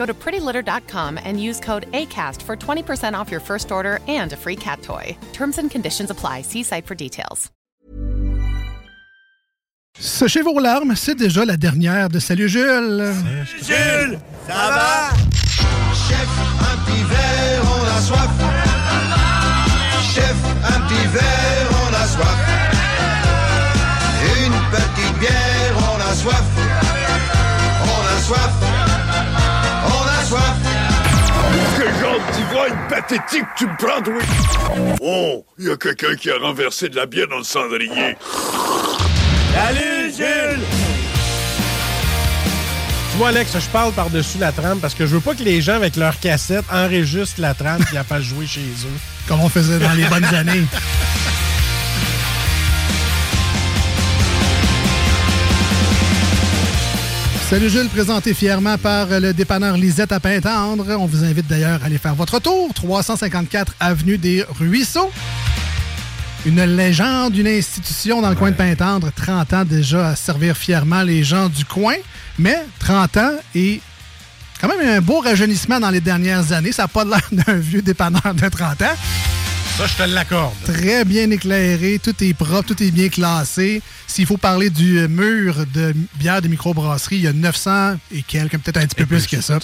Go to prettylitter.com and use code ACAST for 20% off your first order and a free cat toy. Terms and conditions apply. See site for details. Séchez vos larmes, c'est déjà la dernière de Salut Jules. Jules, ça va Chef, un petit verre, on a soif. Chef, un petit verre, on a soif. Pathétique tu me prends, oui? Oh, il y a quelqu'un qui a renversé de la bière dans le cendrier. Salut, Jules Tu vois, Alex, je parle par-dessus la trame parce que je veux pas que les gens, avec leur cassette, enregistrent la trame et la fassent jouer chez eux. Comme on faisait dans les bonnes années. Salut Jules, présenté fièrement par le dépanneur Lisette à Pintendre. On vous invite d'ailleurs à aller faire votre tour. 354 Avenue des Ruisseaux. Une légende, une institution dans le coin de Pintendre. 30 ans déjà à servir fièrement les gens du coin. Mais 30 ans et quand même un beau rajeunissement dans les dernières années. Ça n'a pas l'air d'un vieux dépanneur de 30 ans. Ça, je te l'accorde. Très bien éclairé, tout est propre, tout est bien classé. S'il faut parler du mur de bière de microbrasserie, il y a 900 et quelques, peut-être un petit peu plus que ça,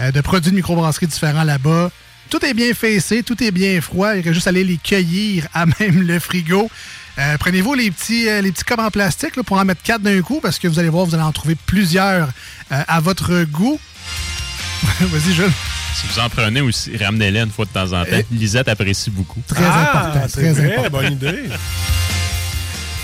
euh, de produits de microbrasserie différents là-bas. Tout est bien fessé, tout est bien froid. Il faut juste aller les cueillir à même le frigo. Euh, Prenez-vous les petits, euh, les petits copes en plastique là, pour en mettre quatre d'un coup parce que vous allez voir, vous allez en trouver plusieurs euh, à votre goût. Vas-y, Jules. Si vous en prenez aussi, ramenez-les une fois de temps en temps. Lisette apprécie beaucoup. Très important, très important. bonne idée.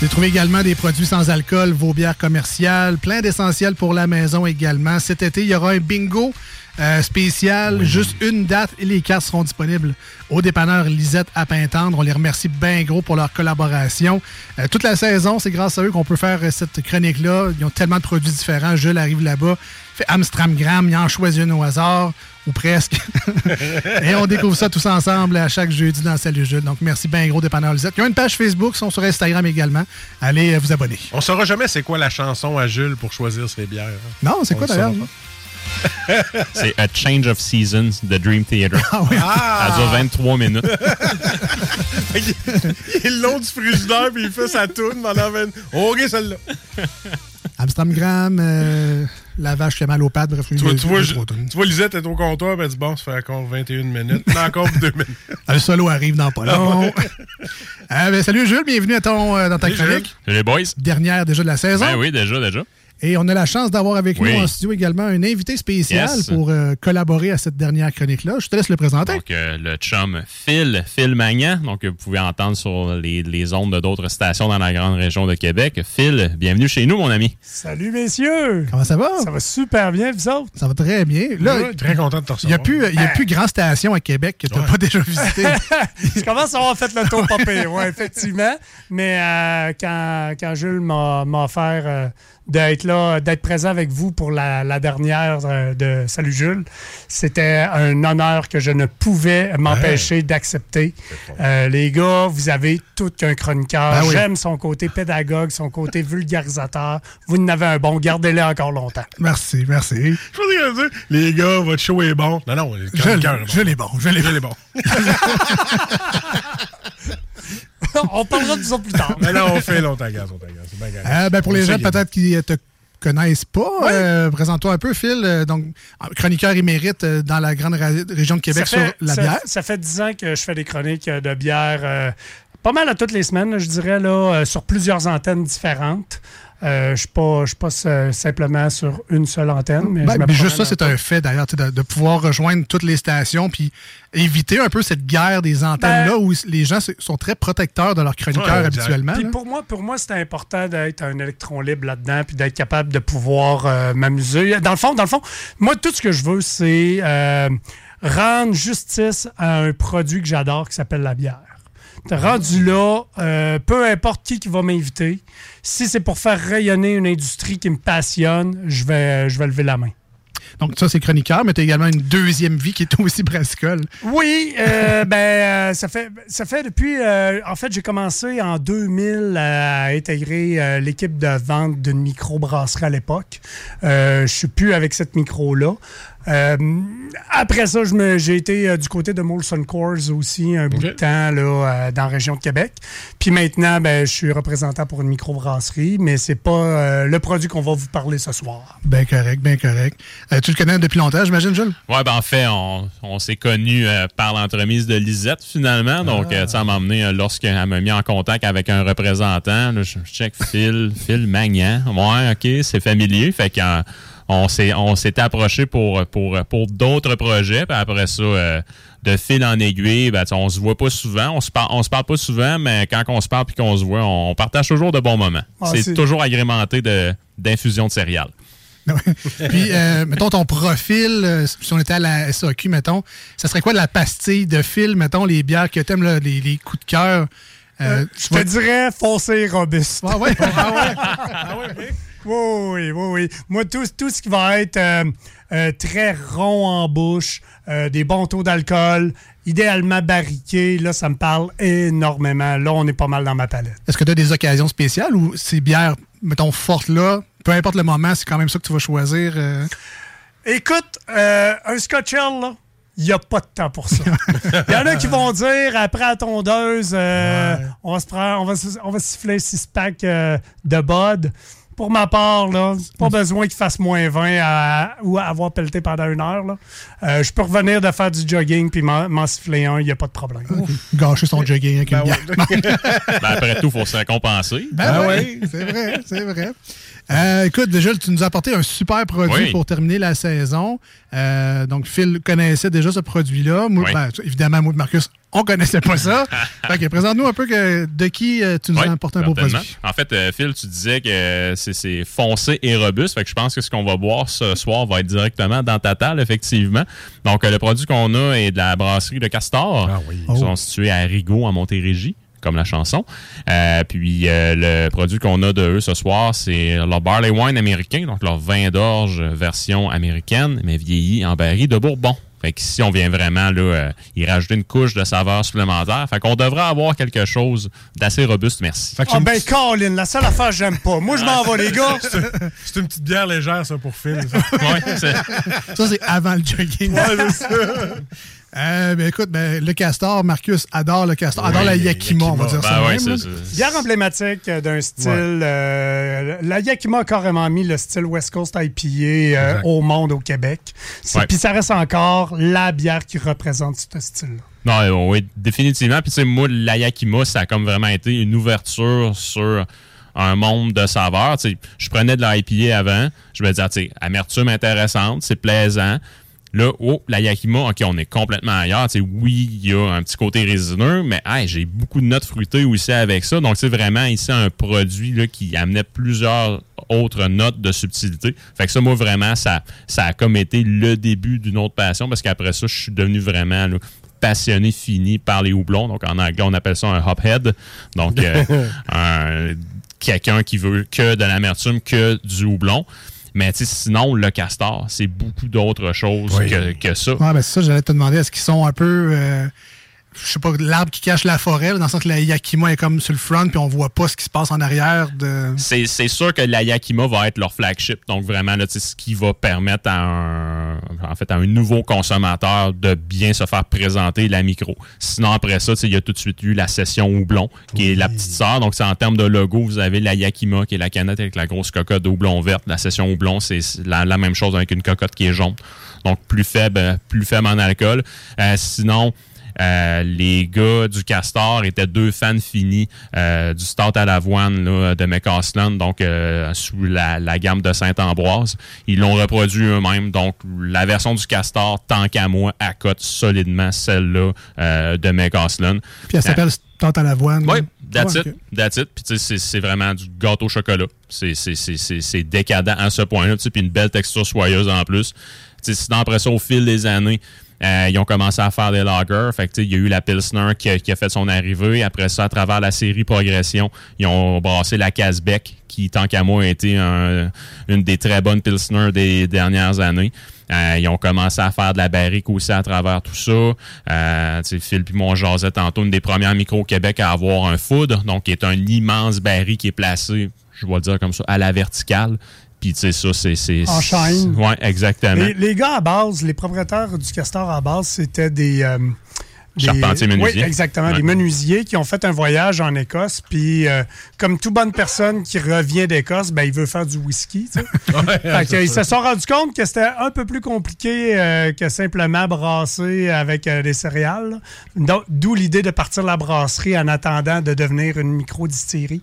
Vous trouvez également des produits sans alcool, vos bières commerciales, plein d'essentiels pour la maison également. Cet été, il y aura un bingo euh, spécial, juste une date et les cartes seront disponibles au dépanneur Lisette à Pintendre. On les remercie bien gros pour leur collaboration. Euh, toute la saison, c'est grâce à eux qu'on peut faire euh, cette chronique-là. Ils ont tellement de produits différents. Jules arrive là-bas, fait Amstramgram, il en choisit un au hasard, ou presque. et on découvre ça tous ensemble à chaque jeudi dans Salut Jules. Donc merci bien gros dépanneur Lisette. Ils ont une page Facebook, ils sont sur Instagram également. Allez vous abonner. On saura jamais c'est quoi la chanson à Jules pour choisir ses bières. Non, c'est quoi le d'ailleurs? C'est A Change of Seasons de Dream Theater. Ah oui. Ça dure 23 minutes. il est long du frigidaire puis il fait sa toune pendant 20 OK, celle-là. Amstramgram, euh, la vache qui a mal aux pattes, bref. Tu vois, tu, vois, je- tu vois, Lisette est au comptoir, ben elle dit bon, ça fait encore 21 minutes. Mais encore 2 minutes. Le solo arrive dans pas long. Euh, ben, salut Jules, bienvenue à ton, euh, dans ta Salut, chronique. Salut les boys. Dernière déjà de la saison. Ben oui, déjà, déjà. Et on a la chance d'avoir avec Oui. nous en studio également un invité spécial Yes. pour euh, collaborer à cette dernière chronique-là. Je te laisse le présenter. Donc, euh, le chum Phil, Phil Magnan, donc vous pouvez entendre sur les, les ondes de d'autres stations dans la grande région de Québec. Phil, bienvenue chez nous, mon ami. Salut, messieurs! Comment ça va? Ça va super bien, vous autres? Ça va très bien. Là, très content de te il n'y a recevoir. plus, il y a plus grand station à Québec que tu n'as pas déjà visité. Je commence à avoir fait le tour pas ouais, effectivement. Mais euh, quand, quand Jules m'a m'a offert euh, d'être là, d'être présent avec vous pour la, la dernière euh, de Salut Jules, c'était un honneur que je ne pouvais m'empêcher d'accepter. Euh, les gars, vous avez tout qu'un chroniqueur. Ben oui. J'aime son côté pédagogue, son côté vulgarisateur. Vous en avez un bon. Gardez-le encore longtemps. merci, merci. Je dire, les gars, votre show est bon. Non, non, le Je, chroniqueur l'ai bon, je l'ai bon. On parlera de ça plus tard. Mais là, on fait longtemps, gaz, on correct. Euh, ben, pour les gens peut-être qui te connaissent pas, euh, présente-toi un peu, Phil. Euh, donc, chroniqueur émérite euh, dans la grande ra- région de Québec fait- sur la ça- bière. Ça fait 10 ans que je fais des chroniques euh, de bière. euh, pas mal à toutes les semaines, je dirais, là, euh, sur plusieurs antennes différentes. Euh, je ne suis pas, euh, simplement sur une seule antenne. Mais Ben, mais juste ça, c'est un fait d'ailleurs, de, de pouvoir rejoindre toutes les stations puis éviter un peu cette guerre des antennes-là où les gens sont très protecteurs de leurs chroniqueurs Ouais, habituellement. Puis pour moi, pour moi, c'était important d'être un électron libre là-dedans, puis d'être capable de pouvoir euh, m'amuser. Dans le fond, dans le fond, moi, tout ce que je veux, c'est euh, rendre justice à un produit que j'adore qui s'appelle la bière. T'es rendu là, euh, peu importe qui qui va m'inviter, si c'est pour faire rayonner une industrie qui me passionne, je vais, je vais lever la main. Donc ça, c'est chroniqueur, mais tu as également une deuxième vie qui est aussi brassicole. Oui, euh, ben euh, ça fait ça fait depuis euh, en fait j'ai commencé en 2000 à intégrer euh, l'équipe de vente d'une microbrasserie à l'époque. Je suis plus avec cette micro là. Euh, après ça, j'ai été euh, du côté de Molson Coors aussi un bout de temps là, euh, dans la région de Québec. Puis maintenant, ben, je suis représentant pour une microbrasserie, mais c'est pas euh, le produit qu'on va vous parler ce soir. Bien correct, bien correct. Euh, tu le connais depuis longtemps, j'imagine, Jules? Ouais, ben en fait, on, on s'est connus euh, par l'entremise de Lisette, finalement. Donc, euh, sais, elle m'a emmené euh, lorsqu'elle m'a mis en contact avec un représentant. Là, je, je check Phil, Phil Magnan. Ouais, OK, c'est familier. Fait qu'on on s'est on s'était approché pour, pour, pour d'autres projets. Puis après ça, euh, de fil en aiguille, ben, on se voit pas souvent. On se, par- on se parle pas souvent, mais quand on se parle puis qu'on se voit, on, on partage toujours de bons moments. Ah, c'est toujours agrémenté de- d'infusion de céréales. Puis, euh, mettons, ton profil, euh, si on était à la SAQ, mettons, ça serait quoi de la pastille de fil, mettons, les bières que t'aimes, là, les, les coups de cœur? Euh, Je te dirais foncé robuste. Ah ouais? Oui, oui, oui, oui. Moi, tout, tout ce qui va être euh, euh, très rond en bouche, euh, des bons taux d'alcool, idéalement barriqués, là, ça me parle énormément. Là, on est pas mal dans ma palette. Est-ce que tu as des occasions spéciales ou ces bières, mettons, fortes là, peu importe le moment, c'est quand même ça que tu vas choisir? Écoute, un Scotch là, il n'y a pas de temps pour ça. Il y en a qui vont dire, après la tondeuse, euh, on, va se prendre, on, va, on va siffler 6 packs euh, de Bud. Pour ma part, là, pas besoin qu'il fasse moins 20 à- ou avoir pelleté pendant une heure. là. Euh, je peux revenir de faire du jogging puis m'en m'en siffler un, il n'y a pas de problème. Gâcher son jogging avec une bière. Ben, après tout, il faut se récompenser. Ben oui, c'est vrai, c'est vrai. Euh, écoute, déjà, tu nous as apporté un super produit Oui. pour terminer la saison. Euh, donc, Phil connaissait déjà ce produit-là. Oui. ben, évidemment, moi et Marcus, on connaissait pas ça. fait que présente-nous un peu que, de qui euh, tu nous Oui, as apporté un beau produit. En fait, Phil, tu disais que c'est- foncé et robuste. Fait que je pense que ce qu'on va boire ce soir va être directement dans ta table, effectivement. Donc, le produit qu'on a est de la brasserie de Castor. Ils Oh. sont situés à Rigaud, en Montérégie comme la chanson. Euh, puis euh, le produit qu'on a de eux ce soir, c'est leur barley wine américain, donc leur vin d'orge version américaine, mais vieilli en baril de Bourbon. Fait qu'ici, on vient vraiment là, euh, y rajouter une couche de saveur supplémentaire. Fait qu'on devrait avoir quelque chose d'assez robuste, merci. Ah ben, Colin, la seule affaire que j'aime pas. Moi, je m'en vais, les gars. C'est une petite bière légère, ça, pour Phil. Ça, c'est avant le jogging. Euh, ben, écoute, ben, le castor, Marcus adore le castor, adore Oui, la Yakima, on va dire Ben ça. ouais, même, c'est là. ça. Bière emblématique euh, d'un style. euh, la Yakima a carrément mis le style West Coast IPA euh, au monde au Québec. Ouais. Puis ça reste encore la bière qui représente ce style-là. Non, oui, définitivement. Puis, tu sais, moi, la Yakima, ça a comme vraiment été une ouverture sur un monde de saveurs. Tu sais, je prenais de la IPA avant. Je me disais, tu sais, amertume intéressante, c'est plaisant. Là, oh, la Yakima, OK, on est complètement ailleurs. Oui, il y a un petit côté résineux, mais hey, j'ai beaucoup de notes fruitées aussi avec ça. Donc, c'est vraiment ici un produit là, qui amenait plusieurs autres notes de subtilité. Fait que ça, moi, vraiment, ça, ça a comme été le début d'une autre passion parce qu'après ça, je suis devenu vraiment là, passionné fini par les houblons. Donc, en anglais, on appelle ça un hophead. Donc, euh, un- quelqu'un qui veut que de l'amertume, que du houblon. Mais sinon, le castor, c'est beaucoup d'autres choses Oui. que, que ça. Ouais, ben, c'est ça, j'allais te demander, est-ce qu'ils sont un peu. euh, je sais pas, l'arbre qui cache la forêt, dans le sens que la Yakima est comme sur le front, puis on voit pas ce qui se passe en arrière de. C'est sûr que la Yakima va être leur flagship. Donc, vraiment, là, ce qui va permettre à un, en fait, à un nouveau consommateur de bien se faire présenter la micro. Sinon, après ça, il y a tout de suite eu la session houblon, qui est la petite sœur. Donc, c'est en termes de logo, vous avez la Yakima, qui est la canette avec la grosse cocotte de houblon verte. La session houblon, c'est la, la même chose avec une cocotte qui est jaune. Donc, plus faible, plus faible en alcool. Euh, sinon, euh, les gars du Castor étaient deux fans finis euh, du Stout à l'avoine là, de McCausland, donc euh, sous la, la gamme de Saint-Ambroise. Ils l'ont reproduit eux-mêmes. Donc, la version du Castor, tant qu'à moi, accote solidement celle-là de McCausland. Puis elle s'appelle Tante à l'avoine. Oui, that's it. ok. That's it. Puis tu sais, c'est- c'est vraiment du gâteau au chocolat. C'est- C'est c'est- c'est- c'est décadent à ce point-là. Puis une belle texture soyeuse en plus. Tu sais, Sinon, après ça, au fil des années, euh, ils ont commencé à faire des lagers. Fait que, il y a eu la Pilsner qui a, fait son arrivée. Après ça, à travers la série Progression, ils ont brassé la Casbeck, qui, tant qu'à moi, a été un- une des très bonnes Pilsner des dernières années. Euh, ils ont commencé à faire de la barrique aussi à travers tout ça. Euh, Phil puis mon jasait tantôt, une des premières micros au Québec à avoir un foudre, donc qui est un immense baril qui est placé, je vais le dire comme ça, à la verticale. Puis tu sais, ça, c'est... c'est- En chaîne. Ouais, exactement. Les, les gars à base, les propriétaires du Castor à base, c'était des. euh, des- Charpentiers menuisiers. Oui, exactement. Ouais. Des menuisiers qui ont fait un voyage en Écosse. Puis, euh, comme toute bonne personne qui revient d'Écosse, ben, il veut faire du whisky. Fait que, ils se sont rendus compte que c'était un peu plus compliqué euh, que simplement brasser avec euh, des céréales. D'où l'idée de partir la brasserie en attendant de devenir une micro-distillerie,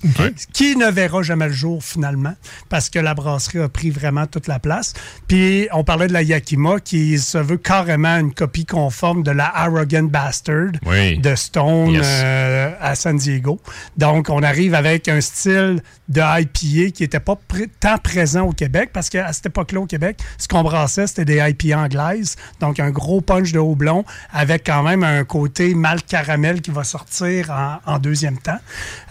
qui ne verra jamais le jour finalement, parce que la brasserie a pris vraiment toute la place. Puis, on parlait de la Yakima, qui se veut carrément une copie conforme de la Arrogant Bastard Oui. de Stone Yes. euh, à San Diego. Donc, on arrive avec un style de IPA qui n'était pas pr- tant présent au Québec, parce qu'à cette époque-là, au Québec, ce qu'on brassait, c'était des IPA anglaises. Donc, un gros punch de houblon avec quand même un côté mal caramel qui va sortir en, en deuxième temps.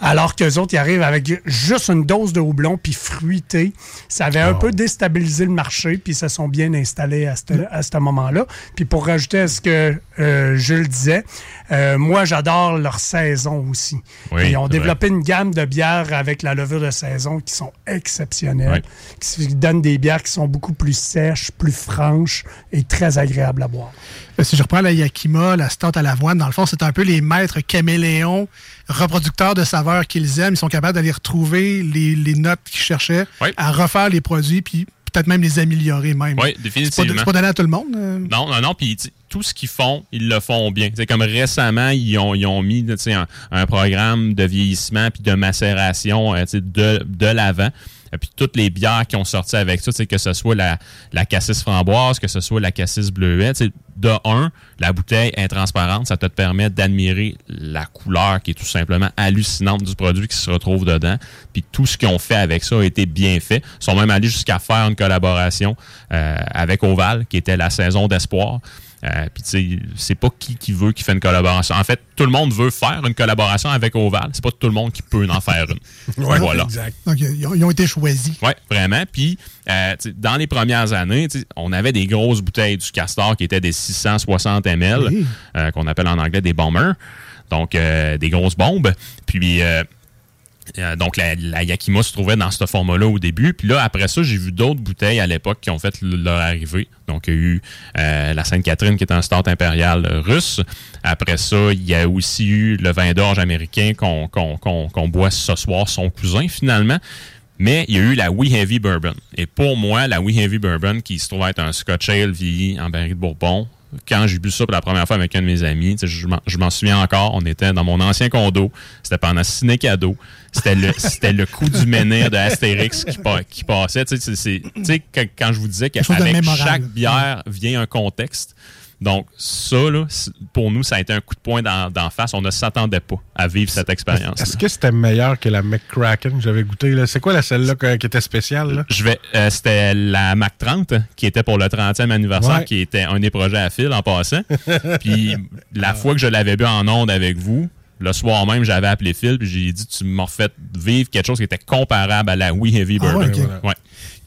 Alors qu'eux autres, ils arrivent avec juste une dose de houblon puis fruité. Ça avait un peu déstabilisé le marché, puis ils se sont bien installés à ce à ce moment-là. Puis pour rajouter à ce que euh, Jules euh, moi, j'adore leur saison aussi. Oui, Ils ont développé une gamme de bières avec la levure de saison qui sont exceptionnelles, qui donnent des bières qui sont beaucoup plus sèches, plus franches et très agréables à boire. Euh, Si je reprends la Yakima, la Stout à l'avoine, dans le fond, c'est un peu les maîtres caméléons, reproducteurs de saveurs qu'ils aiment. Ils sont capables d'aller retrouver les, les notes qu'ils cherchaient, Oui. à refaire les produits, puis peut-être même les améliorer même. Oui, définitivement. c'est pas donné à tout le monde. euh. Non, non, non. Puis tout ce qu'ils font, ils le font bien. C'est comme récemment, ils ont, ils ont mis tu sais, un, un programme de vieillissement puis de macération euh, tu sais, de, de l'avant. Et puis toutes les bières qui ont sorti avec ça, que ce soit la, la cassis framboise, que ce soit la cassis bleuet, tu sais, de un, la bouteille est transparente, ça te permet d'admirer la couleur qui est tout simplement hallucinante du produit qui se retrouve dedans. Puis tout ce qu'ils ont fait avec ça a été bien fait. Ils sont même allés jusqu'à faire une collaboration euh, avec Oval, qui était la saison d'espoir. Euh, Puis tu sais, c'est pas qui qui veut qui fait une collaboration. En fait, tout le monde veut faire une collaboration avec Oval. C'est pas tout le monde qui peut en faire une. Ouais, voilà. exact. Donc, ils ont, ils ont été choisis. Oui, vraiment. Puis, euh, tu sais, dans les premières années, tu sais, on avait des grosses bouteilles du Castor qui étaient des 660 ml, Oui. euh, qu'on appelle en anglais des bombers. Donc, euh, des grosses bombes. Puis, euh, donc, la, Yakima se trouvait dans ce format-là au début. Puis là, après ça, j'ai vu d'autres bouteilles à l'époque qui ont fait leur arrivée. Donc, il y a eu euh, la Sainte-Catherine qui est un start impérial russe. Après ça, il y a aussi eu le vin d'orge américain qu'on boit ce soir, son cousin finalement. Mais il y a eu la We Heavy Bourbon. Et pour moi, la We Heavy Bourbon, qui se trouve être un Scotch Ale vieilli en baril de Bourbon, quand j'ai bu ça pour la première fois avec un de mes amis, je m'en- souviens encore, on était dans mon ancien condo, c'était pendant ciné cadeau, c'était le, c'était le coup du menhir de Astérix qui, pa- qui passait. Tu sais, c'est- c'est- tu sais, quand, quand je vous disais qu'avec chaque bière vient un contexte, donc ça, là, pour nous, ça a été un coup de poing d'en d'en face. On ne s'attendait pas à vivre cette expérience. Est-ce que c'était meilleur que la McCracken que j'avais goûté? là? C'est quoi la celle-là qui était spéciale? Là? Je vais, euh, c'était la Mac 30 qui était pour le 30e anniversaire, Ouais. qui était un des projets à fil en passant. puis la fois que je l'avais bu en onde avec vous, le soir même, j'avais appelé Phil puis j'ai dit tu m'as refait vivre quelque chose qui était comparable à la We Heavy Ah ouais. Ouais.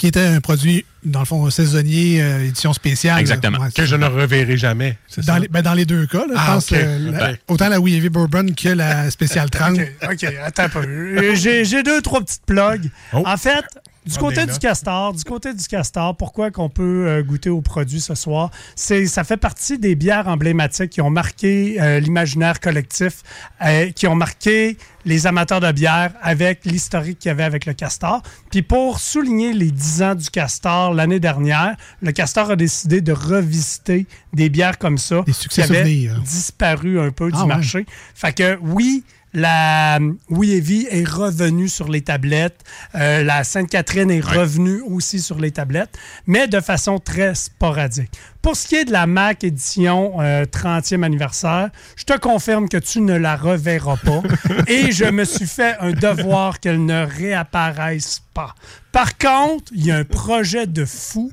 Qui était un produit, dans le fond, saisonnier, euh, édition spéciale. Exactement. Que je ne reverrai jamais. Dans ça? les, ben, dans les deux cas, là, je Ah, pense euh, la- Ben. autant la Heavy Bourbon que la spéciale 30. OK, attends un peu. J'ai j'ai deux, trois petites plugs. Oh. En fait, Du côté du castor, du côté du castor, pourquoi qu'on peut euh, goûter aux produits ce soir? C'est, ça fait partie des bières emblématiques qui ont marqué euh, l'imaginaire collectif, euh, qui ont marqué les amateurs de bière avec l'historique qu'il y avait avec le castor. Puis pour souligner les 10 ans du castor l'année dernière, le castor a décidé de revisiter des bières comme ça Des succès qui avaient souvenirs. disparu un peu Ah du ouais. marché. Fait que oui, la Oui Heavy est revenue sur les tablettes. Euh, la Sainte-Catherine est revenue aussi sur les tablettes, mais de façon très sporadique. Pour ce qui est de la Mac édition euh, 30e anniversaire, je te confirme que tu ne la reverras pas et je me suis fait un devoir qu'elle ne réapparaisse pas. Par contre, il y a un projet de fou.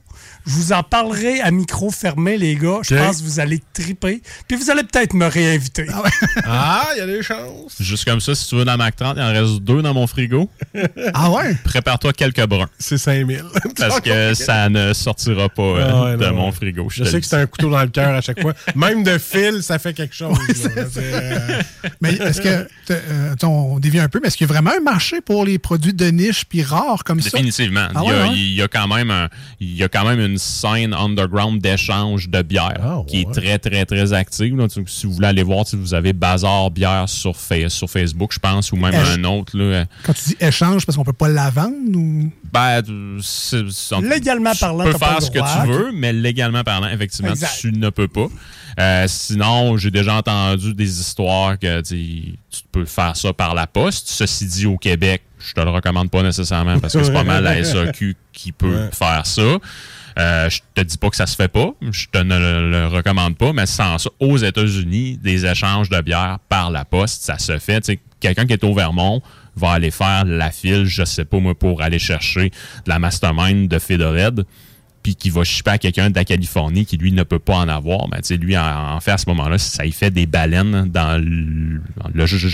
Je vous en parlerai à micro fermé, les gars. Je pense que vous allez triper. Puis vous allez peut-être me réinviter. Ah, il y a des chances. Juste comme ça, si tu veux dans Mac 30, il en reste deux dans mon frigo. Ah ouais? Prépare-toi quelques bruns. C'est 5000. Parce que ça ne sortira pas euh, Ah ouais, de non, mon ouais. frigo. Je sais que c'est un couteau dans le cœur à chaque fois. Même de fil, ça fait quelque chose. là. Euh, Mais est-ce que, euh, on dévie un peu, mais est-ce qu'il y a vraiment un marché pour les produits de niche puis rares comme ça? Définitivement. Ah il, y a, ouais, ouais? il y a quand même un- il y a quand même une scène underground d'échange de bière Ah, qui est très, très, très active. là. Tu- Si vous voulez aller voir, si vous avez Bazar Bière sur, Fa- sur Facebook, je pense, ou même un autre. Là, Quand tu dis échange, parce qu'on peut pas la vendre ou? ben, Légalement parlant, tu peux pas faire ce que tu veux, mais légalement parlant, effectivement, Exact. tu ne peux pas. Euh, sinon, j'ai déjà entendu des histoires que tu tu peux faire ça par la poste. Ceci dit, au Québec, je te le recommande pas nécessairement parce que c'est pas mal la SAQ qui peut Ouais. faire ça. Euh, je te dis pas que ça se fait pas, je te ne le, le recommande pas, mais sans ça, aux États-Unis, des échanges de bière par la poste, ça se fait. Quelqu'un qui est au Vermont va aller faire la file, je sais pas moi, pour aller chercher de la mastermind de Fedored puis qui va shipper à quelqu'un de la Californie qui, lui, ne peut pas en avoir, ben, lui, en, fait, à ce moment-là, ça y fait des baleines dans le,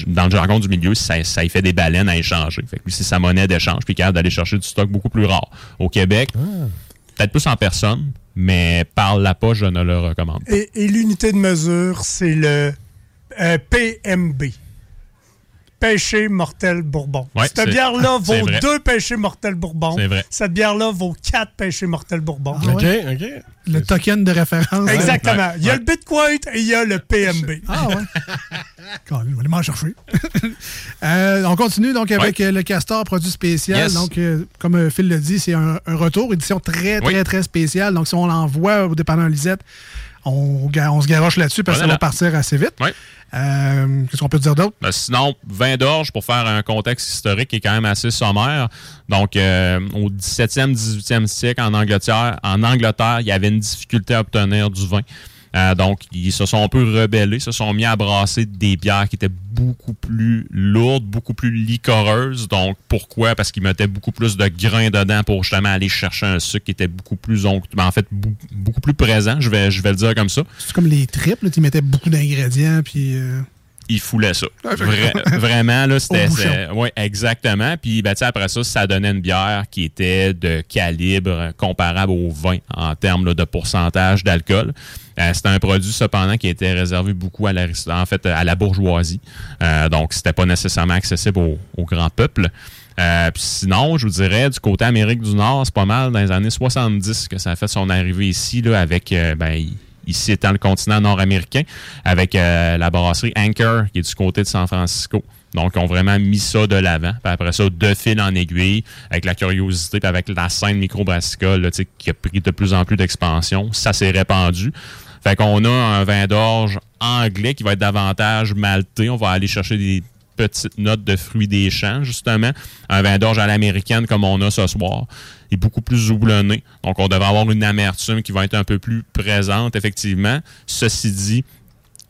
dans le jargon du milieu, ça, y fait des baleines à échanger. Fait que lui, c'est sa monnaie d'échange, puis capable d'aller chercher du stock beaucoup plus rare. Au Québec, peut-être plus en personne, mais par la poche, je ne le recommande. pas. Et, l'unité de mesure, c'est le euh, PMB. Péché mortel bourbon. Ouais, Cette bière-là vaut deux péchés mortels bourbon. C'est vrai. Cette bière-là vaut quatre péchés mortels bourbon. Ah OK, ouais? OK. Le token de référence. Exactement. Ouais, Il y a le Bitcoin et il y a le PMB. Ah ouais. Quand même, je vais aller m'en chercher. Euh, on continue donc avec euh, le Castor produit spécial. Yes. Donc, euh, comme Phil l'a dit, c'est un, un retour, édition très, très, Oui. très spéciale. Donc, si on l'envoie au dépanneur Lisette, on, se garoche là-dessus parce que ça va partir assez vite. Oui. Euh, Qu'est-ce qu'on peut dire d'autre? Ben, sinon, vin d'orge, pour faire un contexte historique qui est quand même assez sommaire. Donc, euh, au 17e, 18e siècle, en Angleterre, en Angleterre, il y avait une difficulté à obtenir du vin. Euh, donc, ils se sont un peu rebellés, se sont mis à brasser des bières qui étaient beaucoup plus lourdes, beaucoup plus liquoreuses. Donc, pourquoi? Parce qu'ils mettaient beaucoup plus de grains dedans pour justement aller chercher un sucre qui était beaucoup plus onct- ben, en fait, beaucoup plus présent, je vais, je vais le dire comme ça. C'est comme les triples, tu mettais beaucoup d'ingrédients, puis... euh, il foulait ça. Vra- vraiment, là, c'était. Oui, exactement. Puis, ben, après ça, ça donnait une bière qui était de calibre comparable au vin en termes là, de pourcentage d'alcool. Euh, c'était un produit, cependant, qui était réservé beaucoup à la, en fait, à la bourgeoisie. Euh, donc, c'était pas nécessairement accessible au, au grand peuple. Euh, puis sinon, je vous dirais, du côté Amérique du Nord, c'est pas mal dans les années 70 que ça a fait son arrivée ici, là, avec, ben, ici étant le continent nord-américain, avec euh, la brasserie Anchor, qui est du côté de San Francisco. Donc, ont vraiment mis ça de l'avant. Puis après ça, de fil en aiguille, avec la curiosité, puis avec la scène microbrassicole, qui a pris de plus en plus d'expansion, ça s'est répandu. Fait qu'on a un vin d'orge anglais qui va être davantage malté. On va aller chercher des petites notes de fruits des champs, justement. Un vin d'orge à l'américaine comme on a ce soir est beaucoup plus houblonné. Donc, on devrait avoir une amertume qui va être un peu plus présente, effectivement. Ceci dit,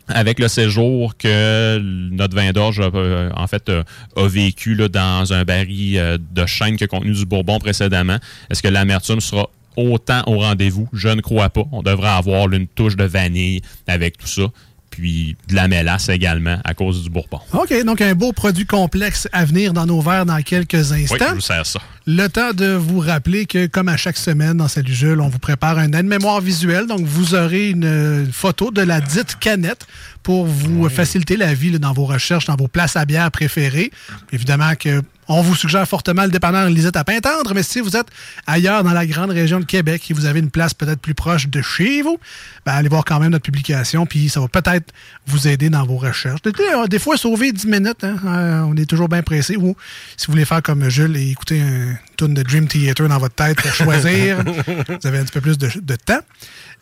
avec le séjour que notre vin d'orge a, euh, en fait euh, a vécu dans un baril euh, de chêne qui a contenu du bourbon précédemment, est-ce que l'amertume sera autant au rendez-vous? Je ne crois pas. On devrait avoir une touche de vanille avec tout ça. Puis de la mélasse également à cause du bourbon. OK, donc un beau produit complexe à venir dans nos verres dans quelques Oui, instants. je vous sers ça. Le temps de vous rappeler que, comme à chaque semaine dans Salut Jules, on vous prépare un aide-mémoire visuel. Donc, vous aurez une photo de la dite canette pour vous faciliter la vie là, dans vos recherches, dans vos places à bière préférées. Évidemment que on vous suggère fortement le dépanneur Lisette à Pintendre, mais si vous êtes ailleurs dans la grande région de Québec et vous avez une place peut-être plus proche de chez vous, ben, allez voir quand même notre publication, puis ça va peut-être vous aider dans vos recherches. Des, des fois, sauver 10 minutes, hein, euh, on est toujours bien pressé. Ou si vous voulez faire comme Jules et écouter un tune de Dream Theater dans votre tête pour choisir, vous avez un petit peu plus de, de temps.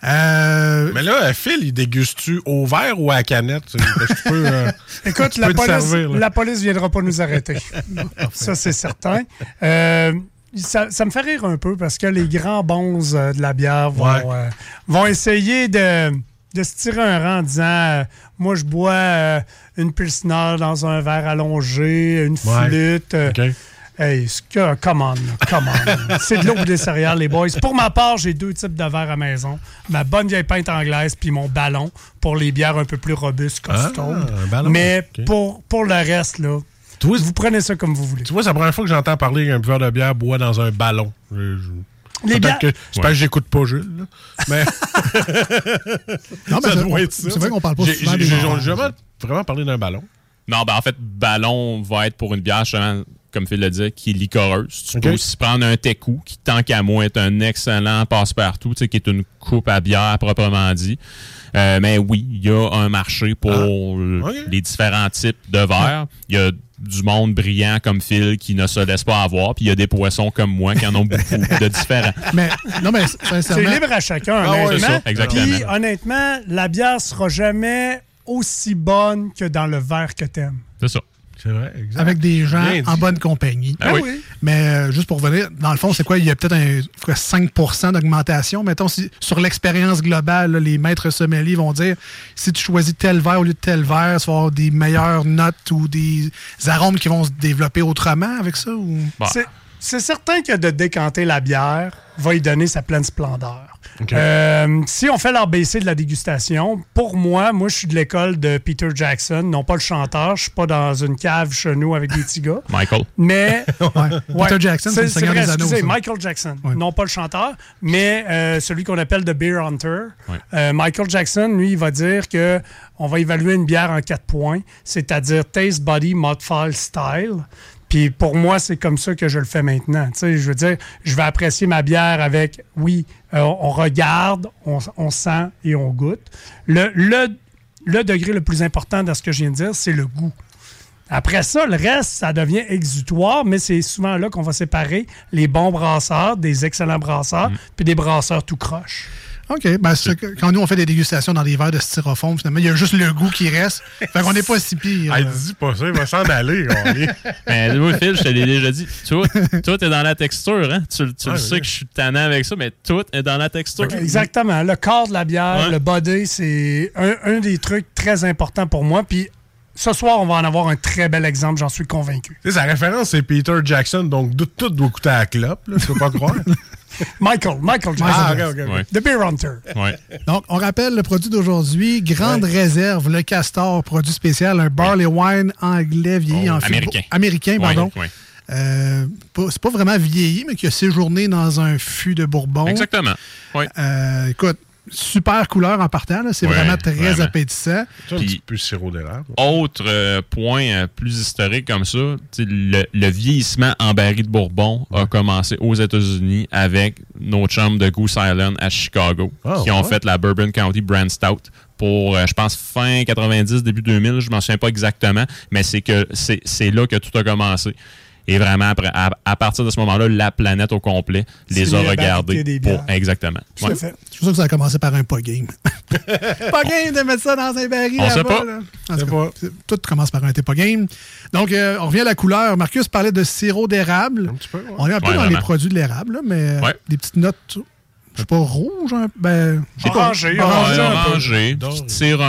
Euh, Mais là, Phil, il déguste-tu au verre ou à la canette? Je peux, euh, Écoute, je la peux police, servir, la police viendra pas nous arrêter. ça, c'est certain. Euh, ça, ça me fait rire un peu parce que les grands bons de la bière vont, Ouais. vont essayer de, de se tirer un rang en disant Moi, je bois une Pilsner dans un verre allongé, une flûte. Hey, ce que, come on, là, come on. C'est de l'eau ou des céréales, les boys. Pour ma part, j'ai deux types de verres à maison. Ma bonne vieille pinte anglaise puis mon ballon pour les bières un peu plus robustes, costaudes. Ah, un ballon, Mais pour, pour le reste, là, vous prenez ça comme vous voulez. Tu vois, c'est la première fois que j'entends parler qu'un buveur de bière boit dans un ballon. Je- je- Les bières- que c'est parce que j'écoute pas Jules. là. Mais. Non, mais Ça c'est- doit être ça. c'est vrai qu'on parle pas J'ai- souvent j'ai- jamais vraiment parlé d'un ballon. Non, ben en fait, ballon va être pour une bière, justement, comme Phil le dit, qui est licoreuse. Tu peux aussi prendre un teku, qui, tant qu'à moi, est un excellent passe-partout, tu sais, qui est une coupe à bière proprement dit. Euh, mais oui, il y a un marché pour Ok. les différents types de verres. Il y a du monde brillant comme Phil qui ne se laisse pas avoir, puis il y a des poissons comme moi qui en ont beaucoup de différents. Mais, non, mais C'est libre à chacun, Ah honnêtement. ça, exactement. Puis, honnêtement, la bière sera jamais aussi bonne que dans le verre que t'aimes. C'est ça. C'est vrai, exact. avec des gens Bien dit. en bonne compagnie. Ah oui. Mais euh, juste pour revenir, dans le fond, c'est quoi? Il y a peut-être un quoi, 5 d'augmentation. Mettons, si, sur l'expérience globale, là, les maîtres sommeliers vont dire si tu choisis tel verre au lieu de tel verre, tu vas avoir des meilleures notes ou des arômes qui vont se développer autrement avec ça? Ou... Bon. C'est- C'est certain que de décanter la bière va y donner sa pleine splendeur. Euh, si on fait l'ABC de la dégustation, pour moi, moi, je suis de l'école de Peter Jackson, non pas le chanteur. Je suis pas dans une cave chez nous avec des petits gars. Michael. Mais. Ouais. Peter Jackson, c'est le Seigneur vrai, des Anneaux. excusez. Michael Jackson, Ouais. non pas le chanteur, mais euh, celui qu'on appelle The Beer Hunter. Ouais. Euh, Michael Jackson, lui, il va dire que on va évaluer une bière en quatre points, c'est-à-dire taste, body, mouthfeel, style. Puis pour moi, c'est comme ça que je le fais maintenant. Tu sais, je veux dire, je vais apprécier ma bière avec, oui, euh, on regarde, on, on sent et on goûte. Le, le, le degré le plus important dans ce que je viens de dire, c'est le goût. Après ça, le reste, ça devient exutoire, mais c'est souvent là qu'on va séparer les bons brasseurs, des excellents brasseurs, puis des brasseurs tout croche. OK. Ben, c'est que quand nous, on fait des dégustations dans des verres de styrofoam, finalement, il y a juste le goût qui reste. Fait qu'on n'est pas si pire. Ah, là. dis pas ça, il va s'en aller. est- Mais oui, Phil, je te l'ai déjà dit. Toi, toi, t'es dans la texture, hein? Tu, tu Ouais, le sais que je suis tannant avec ça, mais tout est dans la texture. Exactement. Le corps de la bière, Ouais. le body, c'est un, un des trucs très importants pour moi. Puis ce soir, on va en avoir un très bel exemple, j'en suis convaincu. Tu sais, sa référence, c'est Peter Jackson, donc tout, tout doit coûter à la clope, là, tu peux pas croire. Michael, Michael Jackson. Ah. Ouais. The Beer Hunter. Ouais. Donc, on rappelle le produit d'aujourd'hui, Grande Réserve, le Castor, produit spécial, un barley wine anglais vieilli Oh, en fût- américain. Américain, pardon. ouais. Euh, c'est pas vraiment vieilli, mais qui a séjourné dans un fût de Bourbon. Exactement. Ouais. Euh, écoute, super couleur en partant, c'est Ouais, vraiment très vraiment. appétissant. Un Puis- petit peu de sirop d'érable. Autre euh, point euh, plus historique comme ça, le, le vieillissement en baril de Bourbon a commencé aux États-Unis avec nos chums de Goose Island à Chicago, Ah, qui ont ouais. fait la Bourbon County Brand Stout pour, euh, je pense, fin 90, début 2000, je m'en souviens pas exactement, mais c'est que c'est là que tout a commencé. Et vraiment, après, à, à partir de ce moment-là, la planète au complet les a regardés. Pour, exactement. Tout Ouais. fait. C'est pour ça que ça a commencé par un pas game. pas game de mettre ça dans un baril. On sait là-bas, pas. là. En tout cas, Tout commence par un t'es pas game. Donc, euh, on revient à la couleur. Marcus parlait de sirop d'érable. Un petit peu, ouais. On est un peu Ouais, dans vraiment. les produits de l'érable, mais Ouais. des petites notes, je sais pas, rouges. hein, ben, je sais pas. Orangé, orangé un peu. orangé, tire un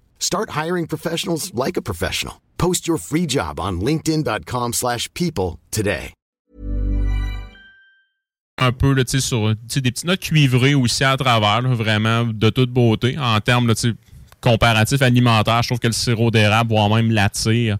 Start hiring professionals like a professional. Post your free job on linkedin.com/people slash people today. un peu là, sur tu sais, des petites notes cuivrées aussi à travers, là, vraiment de toute beauté. En termes là, comparatifs alimentaires, je trouve que le sirop d'érable, voire même la tire,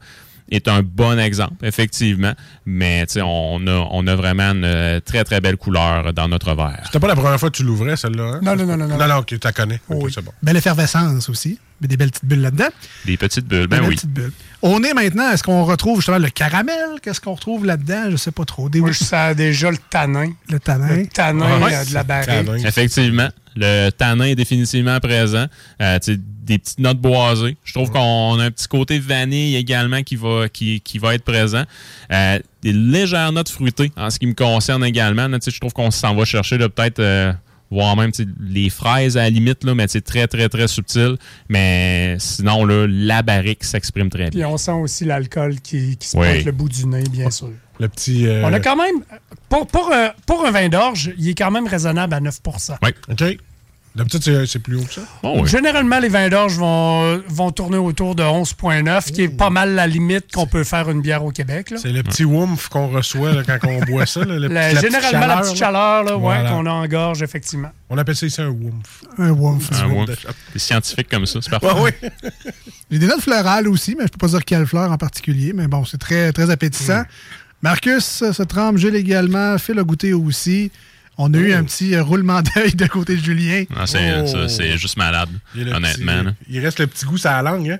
est un bon exemple, effectivement. Mais tu sais, on a, on a vraiment une euh, très, très belle couleur dans notre verre. C'était pas la première fois que tu l'ouvrais, celle-là? hein? Non, non, non, non, non. Non, non, ok, tu la connais. Ok, Oui. c'est bon. Belle effervescence aussi. Mais des belles petites bulles là-dedans. Des petites bulles, ben Des oui. petites bulles. On est maintenant, est-ce qu'on retrouve justement le caramel? Qu'est-ce qu'on retrouve là-dedans? Je sais pas trop. Des Moi, je sens déjà le tanin. Le tanin. Le tanin Ouais. euh, de la barrique. Effectivement. Le tanin est définitivement présent. Euh, des petites notes boisées. Je trouve qu'on a un petit côté vanille également qui va, qui, qui va être présent. Euh, des légères notes fruitées en ce qui me concerne également. Là, tu sais, je trouve qu'on s'en va chercher peut-être... euh, voire même les fraises à la limite, là, mais c'est très, très, très subtil. Mais sinon, là, la barrique s'exprime très bien. Puis on sent aussi l'alcool qui, qui se Oui. pointe le bout du nez, bien sûr. Le petit. euh, On a quand même, pour, pour, un- pour un vin d'orge, il est quand même raisonnable à 9% Oui. OK. D'habitude, c'est- c'est plus haut que ça. Oh, oui. Généralement, les vins d'orge vont, vont tourner autour de 11,9, qui est pas mal la limite qu'on peut faire une bière au Québec. C'est le petit woomph qu'on reçoit là, quand on boit ça. là, le petit- La- généralement, la petite chaleur là, ouais, Voilà. qu'on a en gorge, effectivement. On appelle ça ici un woomph. Un woof. Ah, de shop. C'est scientifique comme ça, c'est parfait. Ouais, ouais. J'ai des notes florales aussi, mais je peux pas dire quelle fleur en particulier. Mais bon, c'est très, très appétissant. Marcus euh, se trempe, Gilles également, Phil a goûté aussi. On a eu un petit euh, roulement d'œil de côté de Julien. Ah, c'est Oh. ça, c'est juste malade, honnêtement. petit- il reste le petit goût sur la langue. Hein?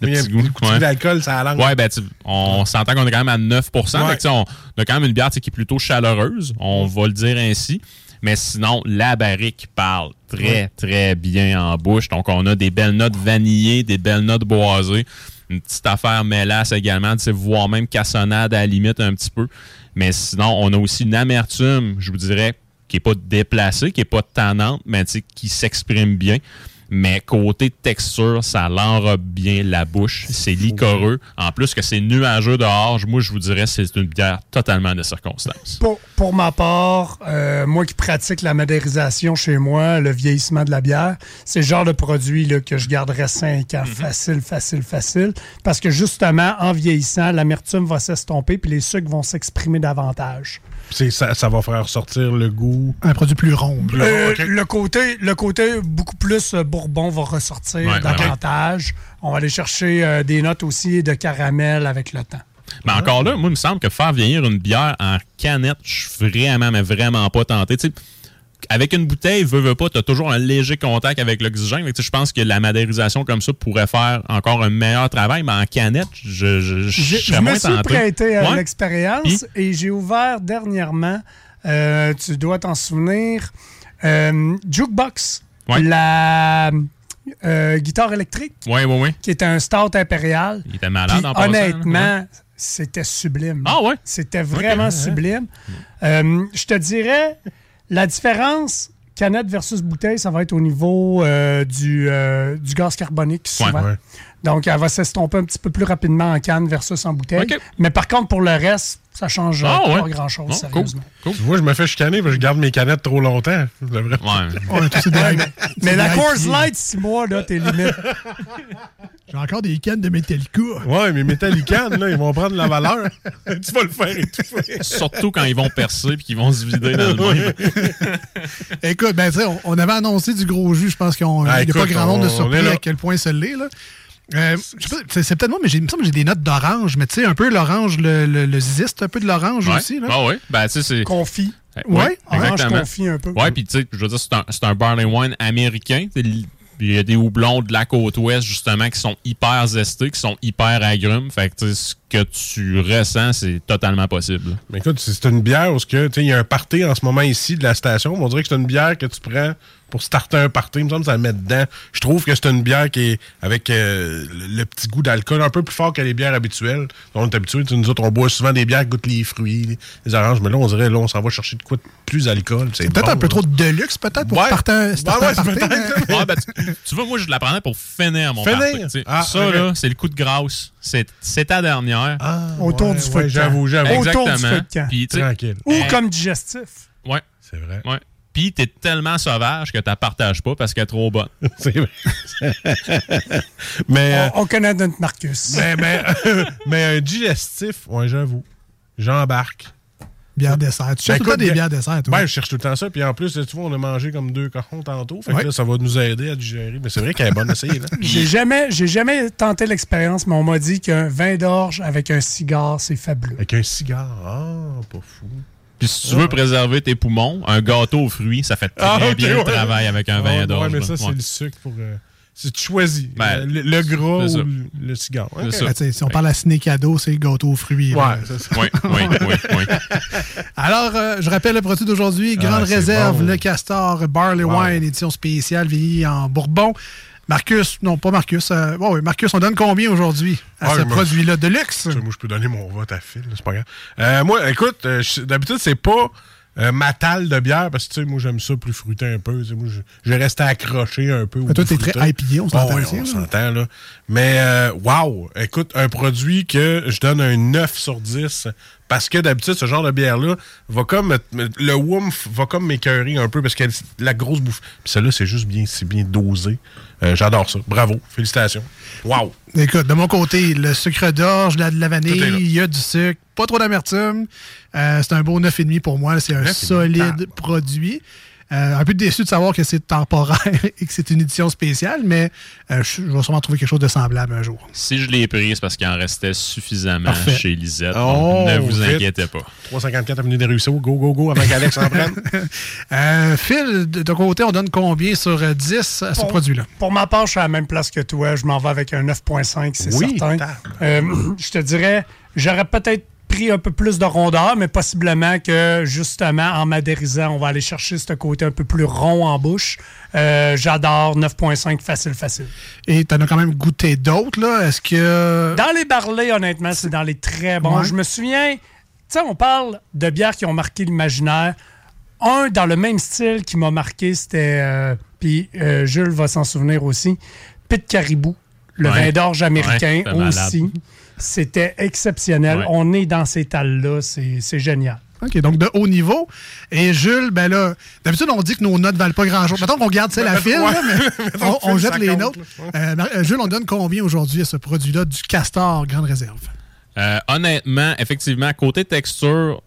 Le petit goût, ouais. d'alcool sur la langue. Ouais, ben, tu- on s'entend qu'on est quand même à 9 Fait que, tu sais, on a quand même une bière qui est plutôt chaleureuse, on va le dire ainsi. Mais sinon, la barrique parle très, très bien en bouche. Donc, on a des belles notes vanillées, des belles notes boisées. Une petite affaire mélasse également, tu sais, voire même cassonade à la limite un petit peu. Mais sinon, on a aussi une amertume, je vous dirais, qui n'est pas déplacée, qui n'est pas tannante, mais qui s'exprime bien. Mais côté texture, ça l'enrobe bien la bouche. C'est liquoreux. En plus que c'est nuageux dehors, moi, je vous dirais c'est une bière totalement de circonstance. Pour, pour ma part, euh, moi qui pratique la modérisation chez moi, le vieillissement de la bière, c'est le genre de produit là, que je garderais 5 ans, facile, facile, facile. Parce que justement, en vieillissant, l'amertume va s'estomper puis les sucres vont s'exprimer davantage. C'est- Ça, ça va faire sortir le goût. Un produit plus rond. Plus Euh, rond, le, côté, le côté beaucoup plus euh, bourbon va ressortir Ouais, ouais, davantage. On va aller chercher euh, des notes aussi de caramel avec le temps. Mais encore là, moi, il me semble que faire vieillir une bière en canette, je suis vraiment, mais vraiment pas tenté. Tu sais, avec une bouteille, veux, veux pas, tu as toujours un léger contact avec l'oxygène. Je pense que la madérisation comme ça pourrait faire encore un meilleur travail, mais en canette, je, je, je, serais Je me suis prêté à Ouais. l'expérience et j'ai ouvert dernièrement, euh, tu dois t'en souvenir, euh, Jukebox, Ouais. la euh, guitare électrique, qui est un stout impérial. Il était malade Puis, en passant, honnêtement, c'était sublime. Ah ouais? C'était vraiment sublime. Je te dirais, la différence canette versus bouteille, ça va être au niveau euh, du, euh, du gaz carbonique souvent. Ouais. Donc, elle va s'estomper un petit peu plus rapidement en canne versus en bouteille. Mais par contre, pour le reste, ça change Ah, ouais. pas grand-chose, Oh, sérieusement. Tu vois, je me fais chicaner parce que je garde mes canettes trop longtemps. Ouais, tout, mais, la Coors IPA. Light, 6 mois, là, t'es limite. J'ai encore des cannes de Metallica. Ouais, mais Metallican, là, ils vont prendre la valeur. tu vas le faire étouffer. Surtout quand ils vont percer puis qu'ils vont se vider dans le même. Écoute, ben, tu sais, on, on avait annoncé du gros jus. Je pense qu'il n'y a Ah, pas grand nombre de surpris là. à quel point ça l'est. là. Euh, c'est peut-être moi, mais j'ai- il me semble que j'ai des notes d'orange. Mais tu sais, un peu l'orange, le, le, un peu de l'orange Ouais. aussi. Là. Ah ouais. Ben, tu sais, c'est. Confit. Ouais, orange exactement. confit un peu. Ouais, puis tu sais, je veux dire, c'est un, c'est un barley wine américain. Il y a des houblons de la côte ouest, justement, qui sont hyper zestés, qui sont hyper agrumes. Fait que tu sais, ce que tu ressens, c'est totalement possible. Mais écoute, c'est une bière où il y a un party en ce moment ici de la station. On dirait que c'est une bière que tu prends pour starter un party. Il me semble que ça le met dedans. Je trouve que c'est une bière qui est avec euh, le, petit goût d'alcool un peu plus fort que les bières habituelles. On est habitué, nous autres, on boit souvent des bières qui goûtent les fruits, les, oranges. Mais là, on dirait, là, on s'en va chercher de quoi de plus d'alcool. C'est Peut-être bon, un peu là. trop de deluxe, peut-être, pour Ouais. starter un, starter Ouais, un ouais, party, mais- Ah, ben, tu, tu vois, moi, je la prenais pour finir mon Finir? party. Ah, ça, là, c'est le coup de grâce. C'est c'est ta dernière. Autour du feu de j'avoue, j'avoue. Autour du Exactement. feu de camp. Puis, tu sais, Tranquille. Ou euh, comme digestif. Ouais. C'est vrai. Ouais. Puis, t'es tellement sauvage que tu partages pas parce qu'elle est trop bonne. C'est vrai. mais, euh, On, on connaît notre Marcus. mais, mais, mais un digestif, ouais, j'avoue. J'embarque. Bière dessert. Tu cherches tout le temps des bières dessert, toi. Ben, je cherche tout le temps ça. Puis en plus, tu vois, on a mangé comme deux cochons tantôt. Fait Ouais. que là, ça va nous aider à digérer. Mais c'est vrai qu'elle est bonne à essayer, là. J'ai jamais, j'ai jamais tenté l'expérience, mais on m'a dit qu'un vin d'orge avec un cigare, c'est fabuleux. Avec un cigare. Ah, pas fou. Puis, si tu veux préserver tes poumons, un gâteau aux fruits, ça fait très Ah, bien ouais. le travail avec un vin d'orge. Ouais, mais ça, c'est Ouais. le sucre pour. euh, tu choisis Ben, le, le gras ou le, cigare. Ça. Ben, si on parle à ciné cadeau, c'est le gâteau aux fruits. Ouais, c'est ça. Oui, oui, oui, oui. Alors, euh, je rappelle le produit d'aujourd'hui, Ah, Grande Réserve, bon. le Castor Barley Wow. Wine, édition spéciale, vieilli en Bourbon. Marcus, non, pas Marcus. euh, bon, oui, Marcus, on donne combien aujourd'hui à Ouais, ce moi, produit-là de luxe? Moi, je peux donner mon vote à Phil, c'est pas grave. Euh, moi, écoute, euh, d'habitude, c'est pas euh, ma talle de bière, parce que, tu sais, moi, j'aime ça plus fruité un peu. Moi, je, je reste accroché un peu. Mais toi, t'es très. IPA, on s'entend Oh, aussi, on s'entend, là. Mais, euh, wow! Écoute, un produit que je donne un 9 sur 10, parce que d'habitude, ce genre de bière-là va comme... Le Woomph va comme m'écœurer un peu, parce que la grosse bouffe... Puis celle-là, c'est juste bien, c'est bien dosé. Euh, J'adore ça. Bravo. Félicitations. Wow! Écoute, de mon côté, le sucre d'orge, la, de la vanille, il y a du sucre, pas trop d'amertume. Euh, c'est un beau 9,5 pour moi. C'est un 9,5, solide produit. Euh, un peu déçu de savoir que c'est temporaire et que c'est une édition spéciale, mais euh, je, je vais sûrement trouver quelque chose de semblable un jour. Si je l'ai pris, c'est parce qu'il en restait suffisamment Parfait. chez Lisette. Oh, Donc, ne vous vite. inquiétez pas. 354 Avenue des Ruisseaux. Go, go, go, avant qu'Alex en prenne. Euh, Phil, de ton côté, on donne combien sur euh, 10 à ce produit-là? Pour ma part, je suis à la même place que toi. Je m'en vais avec un 9.5, c'est Oui, certain. Euh, je te dirais, j'aurais peut-être pris un peu plus de rondeur, mais possiblement que, justement, en madérisant, on va aller chercher ce côté un peu plus rond en bouche. Euh, J'adore 9.5 facile, facile. Et tu en as quand même goûté d'autres, là? Est-ce que. Dans les barlets, honnêtement, c'est dans les très bons. Ouais. Je me souviens, tu sais, on parle de bières qui ont marqué l'imaginaire. Un dans le même style qui m'a marqué, c'était, euh, puis euh, Jules va s'en souvenir aussi, Pit Caribou, le Ouais. vin d'orge américain Ouais, c'était malade. aussi. C'était exceptionnel. Ouais. On est dans ces tales-là, c'est c'est génial. OK, donc de haut niveau. Et Jules, ben là, d'habitude, on dit que nos notes valent pas grand-chose. Mettons qu'on garde, la file, ouais. là, mais on, jette les compte. Ouais. Euh, euh, Jules, on donne combien aujourd'hui à ce produit-là du Castor Grande Réserve? Euh, honnêtement, effectivement, côté texture,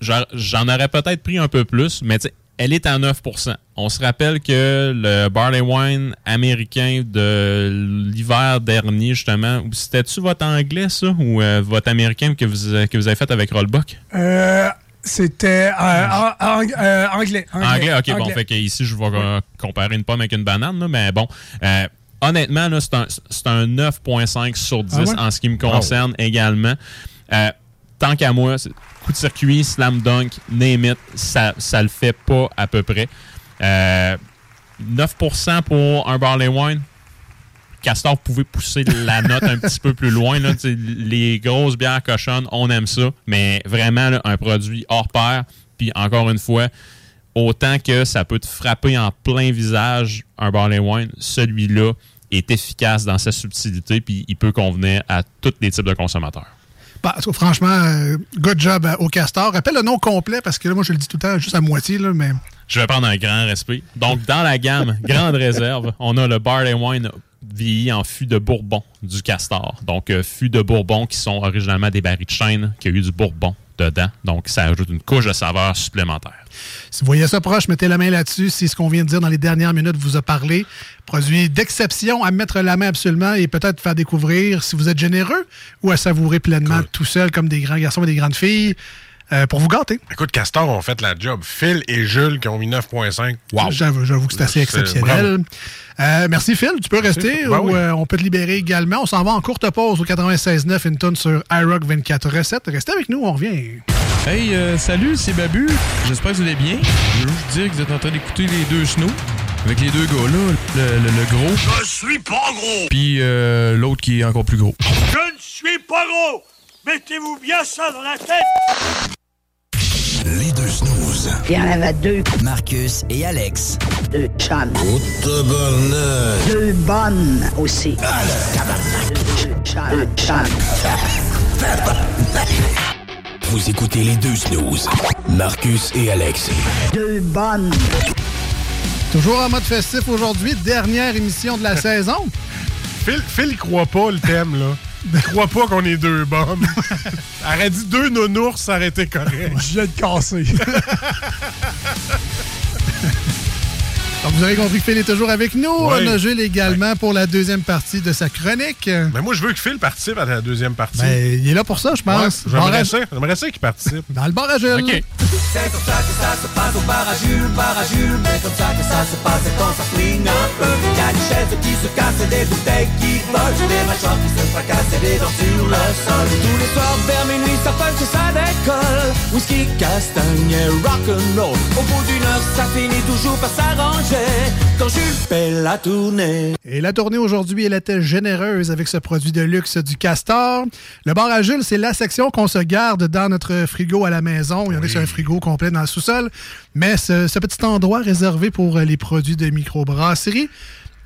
j'en aurais peut-être pris un peu plus, mais tu sais, elle est à 9% On se rappelle que le Barley Wine américain de l'hiver dernier, justement, c'était-tu votre anglais, ça, ou euh, votre américain que vous, que vous avez fait avec Rollbuck? Euh, C'était euh, euh, anglais, Anglais, ok, bon, fait que ici, je vais euh, comparer une pomme avec une banane, là, mais bon. euh, honnêtement, là, c'est un, c'est un 9,5 sur 10 Ah ouais? en ce qui me concerne également. Tant qu'à moi, coup de circuit, slam dunk, name it, ça, ça le fait pas à peu près. Euh, 9% pour un barley wine. Castor pouvait pousser la note un petit peu plus loin. Là, les grosses bières cochonnes, on aime ça, mais vraiment là, un produit hors pair. Puis encore une fois, autant que ça peut te frapper en plein visage un barley wine, celui-là, est efficace dans sa subtilité, puis il peut convenir à tous les types de consommateurs. Bah, franchement, euh, good job au Castor. Rappelle le nom complet parce que là, moi, je le dis tout le temps juste à moitié, là, mais. Je vais prendre un grand respect. Donc, dans la gamme Grande Réserve, on a le Barley Wine vieilli en fût de Bourbon du Castor. Donc, euh, fûts de Bourbon qui sont originalement des barils de chêne, qui a eu du Bourbon dedans. Donc, ça ajoute une couche de saveur supplémentaire. Si vous voyez ça proche, mettez la main là-dessus. Si ce qu'on vient de dire dans les dernières minutes vous a parlé, produit d'exception à mettre la main absolument et peut-être faire découvrir si vous êtes généreux ou à savourer pleinement tout seul comme des grands garçons et des grandes filles. Euh, pour vous gâter. Écoute, Castor ont fait la job. Phil et Jules qui ont mis 9.5. Wow. J'avoue que c'est assez exceptionnel. Euh, merci Phil, tu peux rester Ben ou euh, on peut te libérer également. On s'en va en courte pause au 96.9 une tonne sur iRock 24 recettes. Restez avec nous, on revient. Hey, salut, c'est Babu. J'espère que vous allez bien. Je veux juste dire que vous êtes en train d'écouter les deux snows. Avec les deux gars-là, le, le- le gros, Je suis pas gros puis euh, l'autre qui est encore plus gros. Je ne suis pas gros Mettez-vous bien ça dans la tête Les deux snooze. Il y en avait deux. Marcus et Alex. Deux chums. Oh, tabarnak. Deux bonnes aussi. Deux chums. Deux chums. Vous écoutez les deux snooze. Marcus et Alex. Deux bonnes. Toujours en mode festif aujourd'hui, dernière émission de la saison. Phil, Phil, il croit pas le thème, là. Il croit pas qu'on est deux bombes. Aurait dit deux nounours, ça aurait été correct. Je viens de casser. Donc, vous avez compris que Phil est toujours avec nous. Ouais. On a Gilles également pour la deuxième partie de sa chronique. Mais moi, je veux que Phil participe à la deuxième partie. Ben, il est là pour ça, je pense. Ouais, J'aimerais Bar à- ça, j'aimerais ça qu'il participe. Dans le bar à Gilles. OK. C'est comme ça que ça se passe au bar à Jules, bar à Jules. Mais comme ça que ça se passe et quand ça swing un peu. Y a des chaises qui se cassent et des bouteilles qui volent. Des mâchoires qui se fracassent et des dents sur le sol. Tous les soirs vers minuit, ça punch et ça décolle. Whisky, castagne et rock'n'roll. Au bout d'une heure, ça finit toujours par s'arranger. Quand Jules fait la tournée. Et la tournée aujourd'hui, elle était généreuse avec ce produit de luxe du Castor. Le bar à Jules, c'est la section qu'on se garde dans notre frigo à la maison. Il y en a sur un frigo complet dans le sous-sol. Mais ce, ce petit endroit réservé pour les produits de microbrasserie.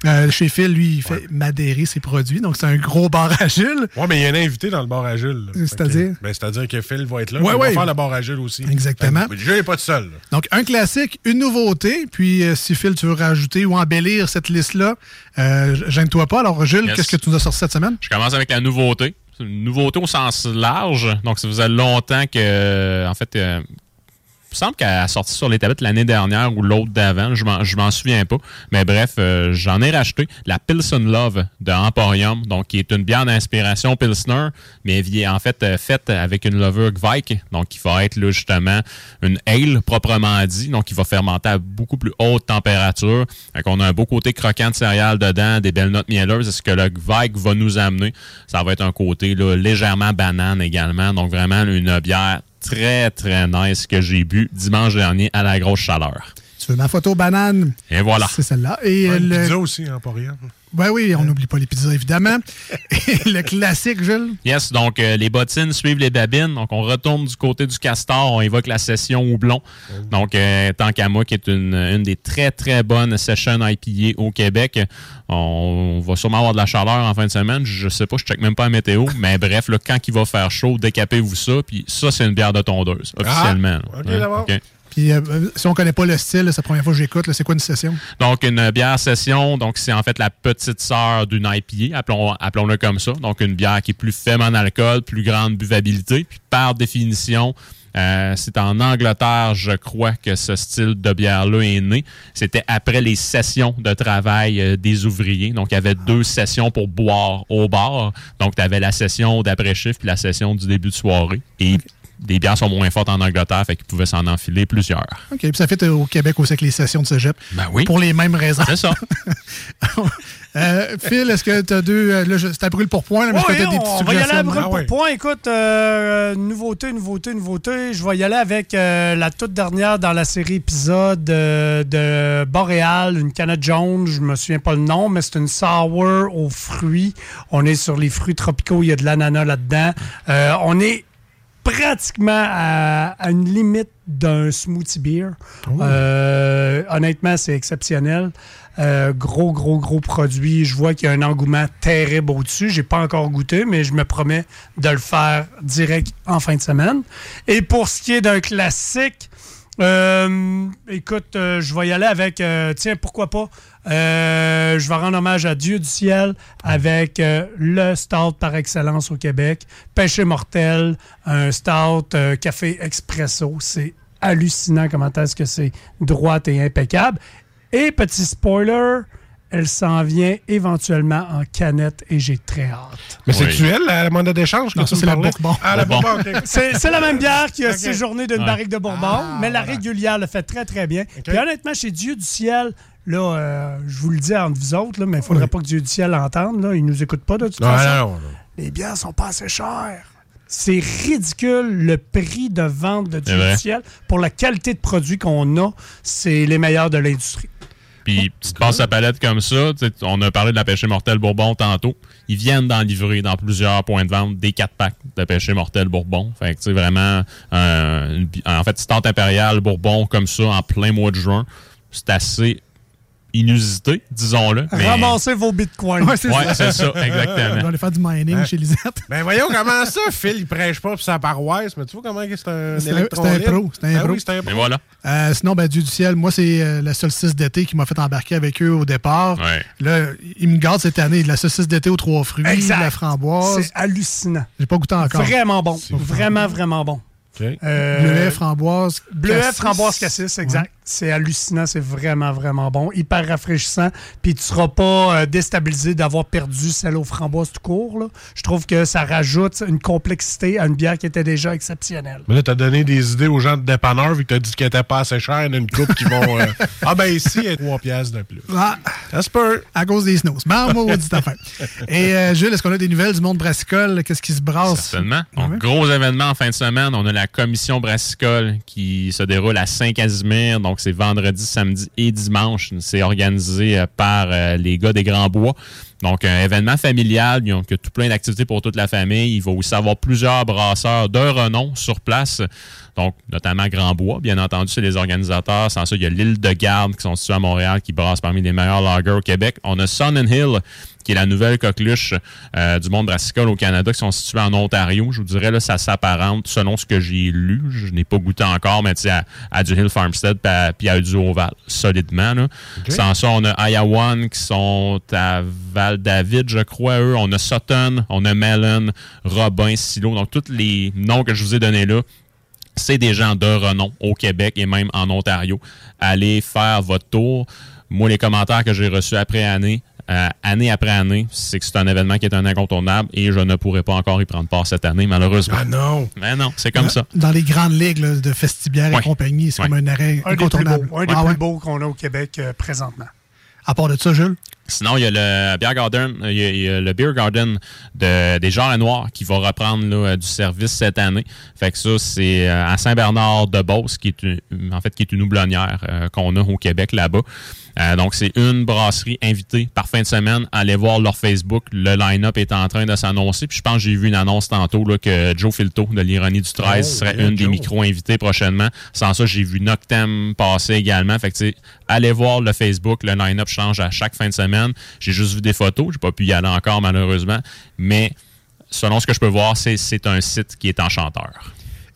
Euh, chez Phil, lui, il fait madérer ses produits. Donc, c'est un gros bar à Jules. Ouais, mais il y a un invité dans le bar à Jules. C'est-à-dire? Ben, c'est-à-dire que Phil va être là. Ouais, mais il ouais. va faire le bar à Jules aussi. Exactement. Fait Jules n'est pas tout seul. là. Donc, un classique, une nouveauté. Puis, euh, si Phil, tu veux rajouter ou embellir cette liste-là, euh, gêne-toi pas. Alors, Jules, Yes. qu'est-ce que tu nous as sorti cette semaine? Je commence avec la nouveauté. C'est une nouveauté au sens large. Donc, ça faisait longtemps que, en fait, euh, me semble qu'elle a sorti sur les tablettes l'année dernière ou l'autre d'avant. Je m'en, m'en souviens pas. Mais bref, euh, j'en ai racheté la Pilsen Love de Emporium, donc qui est une bière d'inspiration Pilsner, mais en fait euh, faite avec une levure Gvike, donc qui va être justement une ale proprement dit, donc qui va fermenter à beaucoup plus haute température. Donc, on a un beau côté croquant de céréales dedans, des belles notes mielleuses. C'est ce que le Gvike va nous amener? Ça va être un côté légèrement banane également, donc vraiment une bière très, très nice que j'ai bu dimanche dernier à la grosse chaleur. Tu veux ma photo banane? Et voilà. C'est celle-là. Et Ouais, euh, le... pizza aussi, hein, pas rien. Ouais, oui, on n'oublie pas les pizzas, évidemment. Et le classique, Jules? Yes, donc euh, les bottines suivent les babines. Donc on retourne du côté du castor, on évoque la session houblon. Donc euh, tant qu'à moi, qui est une, une des très très bonnes sessions IPA au Québec. On va sûrement avoir de la chaleur en fin de semaine. Je sais pas, je check même pas la météo. mais bref, là, quand il va faire chaud, décapez-vous ça. Puis ça, c'est une bière de tondeuse, officiellement. Ah, ok, Hein, d'abord. ok. Puis euh, euh, si on connaît pas le style, c'est la première fois que j'écoute, c'est quoi une session? Donc, une bière session, donc c'est en fait la petite sœur d'une IPA, appelons, appelons-le comme ça. Donc, une bière qui est plus faible en alcool, plus grande buvabilité. Puis, par définition, euh, c'est en Angleterre, je crois, que ce style de bière-là est né. C'était après les sessions de travail euh, des ouvriers. Donc, il y avait deux sessions pour boire au bar. Donc, tu avais la session d'après-chiffre puis la session du début de soirée. Et des bières sont moins fortes en Angleterre, fait qu'ils pouvaient s'en enfiler plusieurs. OK. Puis ça fait euh, au Québec aussi avec les sessions de cégep. Ben oui. Pour les mêmes raisons. C'est ça. Euh, Phil, est-ce que tu as deux. euh, Là, je- c'est à brûle pour point, là, mais Oui, des petites on va y aller à brûle Ah pour point. Écoute, euh, nouveauté, nouveauté, nouveauté. Je vais y aller avec euh, la toute dernière dans la série épisode euh, de Boréal, une canette jaune. Je me souviens pas le nom, mais c'est une sour aux fruits. On est sur les fruits tropicaux. Il y a de l'ananas là-dedans. Euh, on est pratiquement à, à une limite d'un smoothie beer. Euh, honnêtement, c'est exceptionnel. Euh, gros, gros, gros produit. Je vois qu'il y a un engouement terrible au-dessus. J'ai pas encore goûté, mais je me promets de le faire direct en fin de semaine. Et pour ce qui est d'un classique, euh, écoute, euh, je vais y aller avec, euh, tiens, pourquoi pas, euh, je vais rendre hommage à Dieu du ciel avec le stout par excellence au Québec, Pêché mortel, un stout café expresso. C'est hallucinant comment est-ce que c'est droite et impeccable. Et petit spoiler, elle s'en vient éventuellement en canette et j'ai très hâte. Mais c'est-tu elle, la monnaie d'échange? Non, ça, tu c'est la? Bourbon. Ah, la Bourbon, OK. C'est la même bière qui a séjourné d'une Ouais. barrique de Bourbon, Ah, mais la voilà. régulière le fait très, très bien. Puis honnêtement, chez Dieu du ciel, là, euh, je vous le dis entre vous autres, là, mais il ne faudrait pas que Dieu du ciel l'entende. Là. Il nous écoute pas de toute Non, façon. non, non, non. Les bières sont pas assez chères. C'est ridicule le prix de vente de Dieu du ciel. Pour la qualité de produit qu'on a, c'est les meilleurs de l'industrie. Puis tu te passes la palette comme ça. tu On a parlé de la pêche mortelle Bourbon tantôt. Ils viennent d'en livrer dans plusieurs points de vente des 4 packs de pêche mortelle Bourbon. Fait que tu sais, vraiment, euh, une en fait, stante impériale Bourbon comme ça en plein mois de juin, c'est assez inusité, disons-le. mais- Ramassez vos bitcoins. Ouais, c'est Ouais, ça. ça, On va exactement. aller faire du mining Ouais. chez Lisette. Ben voyons comment ça, Phil, il prêche pas pour sa paroisse, mais tu vois comment c'est un C'est un- pro, c'est un Ah pro. oui, c'est un pro. Mais voilà. Euh, sinon, ben, Dieu du ciel, moi, c'est euh, la solstice d'été qui m'a fait embarquer avec eux au départ. Ouais. Là, ils me gardent cette année de la saucisse d'été aux trois fruits, Exact. de la framboise. C'est hallucinant. J'ai pas goûté encore. Vraiment bon. Vraiment, vraiment bon. OK. Euh, Bleuet, framboise. Bleuet, cassis. framboise, cassis, exact. C'est hallucinant, c'est vraiment, vraiment bon. Hyper rafraîchissant. Puis tu seras pas euh, déstabilisé d'avoir perdu celle aux framboises tout court. là. Je trouve que ça rajoute une complexité à une bière qui était déjà exceptionnelle. Mais là, t'as donné des idées aux gens de dépanneur vu que t'as dit qu'elle était pas assez chère. Il y en a une couple qui vont. euh, ah, ben ici, il y a 3 piastres de plus. Ah, Ça se peut. à cause des snows. Mais maudite affaire. Et euh, Jules, est-ce qu'on a des nouvelles du monde brassicole? Qu'est-ce qui se brasse? Certainement. Donc, gros événement en fin de semaine. On a la commission brassicole qui se déroule à Saint-Casimir. Donc, c'est vendredi, samedi et dimanche. C'est organisé euh, par euh, les gars des Grands Bois. Donc, un événement familial. Il y a tout plein d'activités pour toute la famille. Il va aussi avoir plusieurs brasseurs de renom sur place. Donc, notamment Grand Bois, bien entendu, c'est les organisateurs. Sans ça, il y a l'île de Garde qui sont situés à Montréal, qui brassent parmi les meilleurs lagers au Québec. On a Sun and Hill, qui est la nouvelle coqueluche euh, du monde brassicole au Canada, qui sont situés en Ontario. Je vous dirais, là, ça s'apparente, selon ce que j'ai lu. Je n'ai pas goûté encore, mais à, à du Hill Farmstead puis à, à du Oval, solidement. Là. Sans ça, on a Iowan qui sont à Val-David, je crois, eux. On a Sutton, on a Mellon, Robin, Silo. Donc, tous les noms que je vous ai donnés là, c'est des gens de renom au Québec et même en Ontario. Allez faire votre tour. Moi, les commentaires que j'ai reçus après année, euh, année après année, c'est que c'est un événement qui est un incontournable et je ne pourrai pas encore y prendre part cette année, malheureusement. Ah non. Mais non, c'est comme ça. Dans les grandes ligues là, de festibières et Ouais. compagnie, c'est Ouais. comme un arrêt Un des plus incontournable. beaux, un des Ah plus ouais? beaux qu'on a au Québec euh, présentement. À part de ça, Jules? Sinon, il y a le Beer Garden, il y a, il y a le Beer Garden de, des Genres Noirs qui va reprendre là, euh, du service cette année. Fait que ça, c'est euh, à Saint-Bernard-de-Beauce, qui est une, en fait qui est une houblonnière euh, qu'on a au Québec là-bas. Euh, donc, c'est une brasserie invitée par fin de semaine. Allez voir leur Facebook. Le line-up est en train de s'annoncer. Puis je pense que j'ai vu une annonce tantôt là, que Joe Filto de l'Ironie du 13 Oh, serait une des Joe. micro-invités prochainement. Sans ça, j'ai vu Noctem passer également. Fait que, allez voir le Facebook. Le line-up change à chaque fin de semaine. J'ai juste vu des photos. J'ai pas pu y aller encore, malheureusement. Mais selon ce que je peux voir, c'est, un site qui est enchanteur.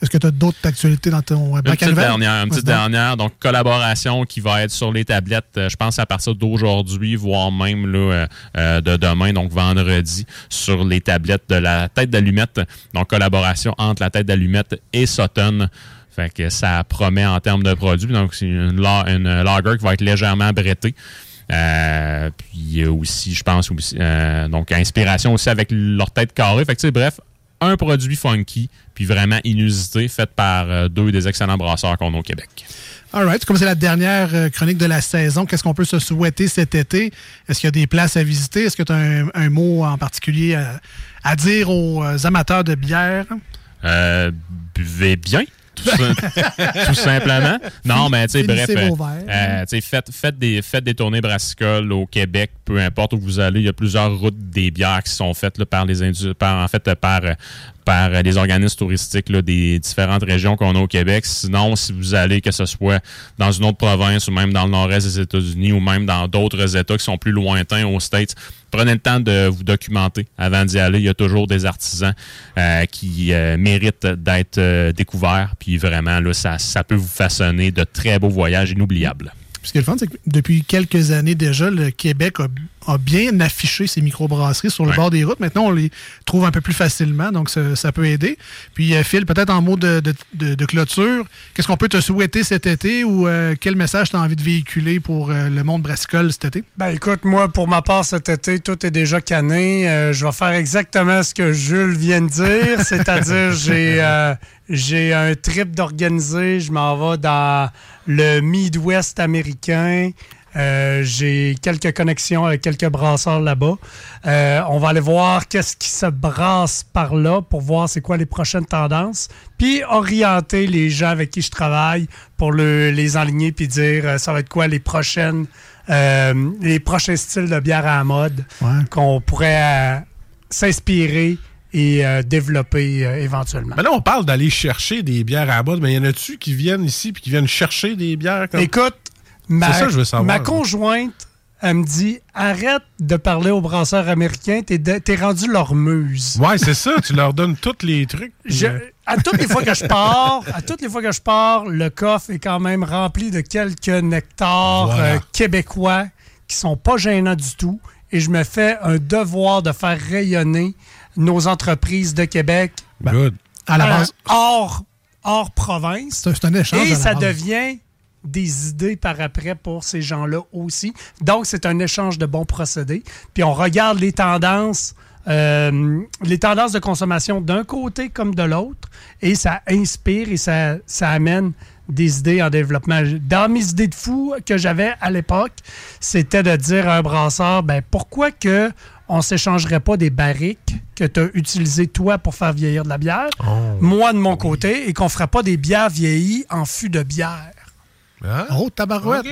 Est-ce que tu as d'autres actualités dans ton euh, Une bac à petite dernière, une petite dernière. Donc, collaboration qui va être sur les tablettes, euh, je pense à partir d'aujourd'hui, voire même là, euh, de demain, donc vendredi, sur les tablettes de la tête d'allumette. Donc, collaboration entre la tête d'allumette et Sutton. Fait que ça promet en termes de produits. Donc, c'est une, une lager qui va être légèrement brettée. Euh, puis il y a aussi, je pense, aussi, euh, donc inspiration aussi avec leur tête carrée. Fait que, bref, un produit funky, puis vraiment inusité, fait par euh, deux des excellents brasseurs qu'on a au Québec. All right. Comme c'est la dernière euh, chronique de la saison, qu'est-ce qu'on peut se souhaiter cet été? Est-ce qu'il y a des places à visiter? Est-ce que tu as un, un mot en particulier à, à dire aux euh, amateurs de bière? Euh, buvez bien, tout, simplement. Non, mais tu sais, bref, euh, euh, faites, faites, des, faites des tournées brassicoles au Québec, peu importe où vous allez. Il y a plusieurs routes des bières qui sont faites là, par les par, en fait, par, euh, par euh, les organismes touristiques là, des différentes régions qu'on a au Québec. Sinon, si vous allez, que ce soit dans une autre province ou même dans le nord-est des États-Unis ou même dans d'autres États qui sont plus lointains aux States, prenez le temps de vous documenter avant d'y aller. Il y a toujours des artisans euh, qui euh, méritent d'être euh, découverts. Puis vraiment, là, ça, ça peut vous façonner de très beaux voyages inoubliables. Ce qui est le fun, c'est que depuis quelques années déjà, le Québec a, a bien affiché ses microbrasseries sur le bord des routes. Maintenant, on les trouve un peu plus facilement, donc ça, ça peut aider. Puis, euh, Phil, peut-être en mot de, de- de- de clôture, qu'est-ce qu'on peut te souhaiter cet été ou euh, quel message tu as envie de véhiculer pour euh, le monde brassicole cet été? Ben écoute, moi, pour ma part, cet été, tout est déjà canné. Euh, je vais faire exactement ce que Jules vient de dire, c'est-à-dire j'ai euh, j'ai un trip d'organiser. Je m'en vais dans le Midwest américain. Euh, j'ai quelques connexions avec quelques brasseurs là-bas. Euh, on va aller voir qu'est-ce qui se brasse par là pour voir c'est quoi les prochaines tendances. Puis orienter les gens avec qui je travaille pour le- les enligner puis dire euh, ça va être quoi les prochaines les prochains styles de bière à la mode qu'on pourrait s'inspirer et euh, développer euh, éventuellement. Mais là, on parle d'aller chercher des bières à mode, mais y en a-tu qui viennent ici puis qui viennent chercher des bières? Comme... Écoute, ma, C'est ça que je veux savoir. ma conjointe, elle me dit arrête de parler aux brasseurs américains, t'es, de- t'es rendu leur muse. Ouais, c'est ça. Tu leur donnes tous les trucs. Je- euh, à toutes les fois que je pars, à toutes les fois que je pars, le coffre est quand même rempli de quelques nectars Voilà. euh, québécois qui sont pas gênants du tout. Et je me fais un devoir de faire rayonner nos entreprises de Québec Good. À la euh, base, hors, hors province. c'est un échange. Et ça base. devient des idées par après pour ces gens-là aussi. Donc, c'est un échange de bons procédés. Puis on regarde les tendances, euh, les tendances de consommation d'un côté comme de l'autre, et ça inspire et ça, ça amène des idées en développement. Dans mes idées de fou que j'avais à l'époque, c'était de dire à un brasseur, ben pourquoi que on s'échangerait pas des barriques que tu as utilisées toi pour faire vieillir de la bière, moi de mon côté, et qu'on ferait pas des bières vieillies en fût de bière. Oh, tabarouette!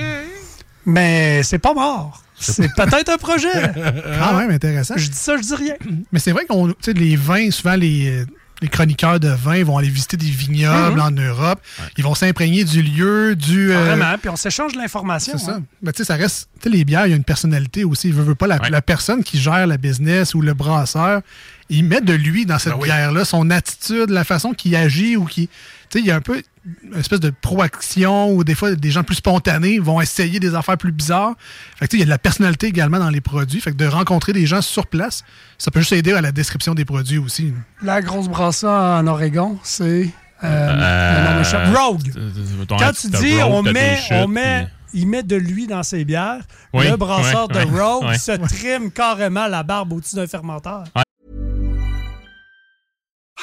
Mais c'est pas mort. C'est peut-être un projet. Quand même intéressant. Je dis ça, je dis rien. Mais c'est vrai qu'on, tu sais, les vins, souvent les, les chroniqueurs de vins vont aller visiter des vignobles Mhm. en Europe. Ils vont s'imprégner du lieu, du. euh, Vraiment. Puis on s'échange de l'information. c'est ça. hein. Mais tu sais, ça reste. Tu sais, les bières, il y a une personnalité aussi. Il veut, veut pas la, la personne qui gère la business ou le brasseur. Il met de lui dans cette Ben bière-là, son attitude, la façon qu'il agit ou qui. Tu sais, il y a un peu une espèce de proaction ou des fois des gens plus spontanés vont essayer des affaires plus bizarres. Fait que, tu sais, il y a de la personnalité également dans les produits. Fait que de rencontrer des gens sur place, ça peut juste aider à la description des produits aussi. La grosse brassa en Oregon, c'est. Euh, Euh. Rogue. euh, ton- Quand tu dis Rogue, on met, chutes, on met, il met de l'huile dans ses bières, Oui, le brasseur de Rogue se trime carrément la barbe au-dessus d'un fermenteur.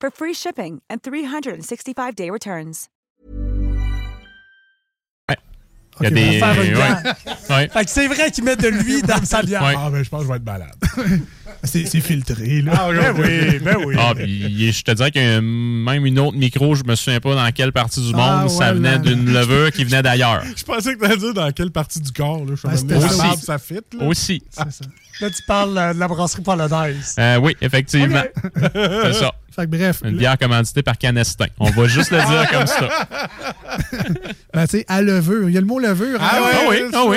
for free shipping and 365-day returns. Il y a Ok, des. on faire une ouais. Ouais. Fait que c'est vrai qu'il met de l'huile dans sa bière. Ouais. Ah, ben, je pense que je vais être malade. C'est filtré, là. Ah, Ben oui, ben oui. Ah, puis je te dirais qu'il y a même une autre micro, je me souviens pas dans quelle partie du monde, Ah, ça ouais, venait d'une levure qui venait d'ailleurs. Je pensais que tu allais dire dans quelle partie du corps. Là. Je suis Ah, en c'était train de ça. ça fit. Là. Aussi. Là, tu parles de la brasserie polonaise. Euh, oui, effectivement. C'est ça. Fait que bref. Une bière commanditée par Canestin. On va juste le dire comme ça. Ben, tu sais, à levure. Il y a le mot levure. Ah hein? ouais, Ah oui, ah oui.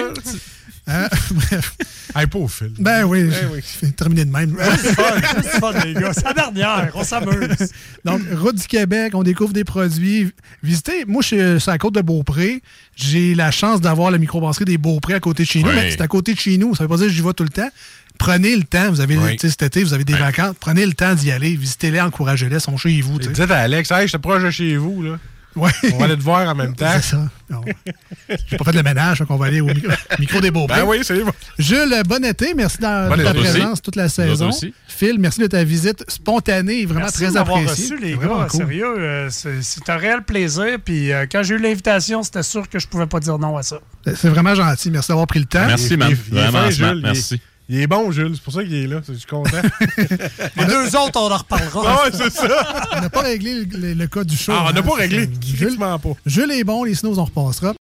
Hein? Bref. Hey, pas au fil. Ben oui, Ben oui. je terminer de même. C'est fun, c'est fun, les gars. C'est la dernière. On s'amuse. Donc, route du Québec, on découvre des produits. Visitez, moi, je suis sur la côte de Beaupré. J'ai la chance d'avoir la microbrasserie des Beaupré à côté de chez nous. Oui. Mais c'est à côté de chez nous. Ça veut pas dire que j'y vais tout le temps. Prenez le temps. Vous avez, Oui. cet été, vous avez des vacances. Prenez le temps d'y aller. Visitez-les, encouragez-les. Ils sont chez vous. Dites à Alex, hey, j'étais proche de chez vous, là. Ouais. On va aller te voir en même temps. C'est ça. J'ai pas fait le ménage, donc on va aller au micro, micro des Beaupré. Ben oui, c'est bon. Jules, bon été. Merci de Bon ta présence toute la saison. aussi. Phil, merci de ta visite spontanée et vraiment Merci très appréciée. reçu, les Vraiment gars. cool. Sérieux, euh, c'est un réel plaisir. Puis euh, quand j'ai eu l'invitation, c'était sûr que je pouvais pas dire non à ça. C'est vraiment gentil. Merci d'avoir pris le temps. Merci, man. Vraiment Merci. Il est bon, Jules. C'est pour ça qu'il est là. Je suis content. Les deux autres, on en reparlera. ah ouais, c'est ça. On n'a pas réglé le, le- le cas du show. Ah, on n'a hein? pas réglé. Jules, pas. Jules est bon, les snows, on repassera.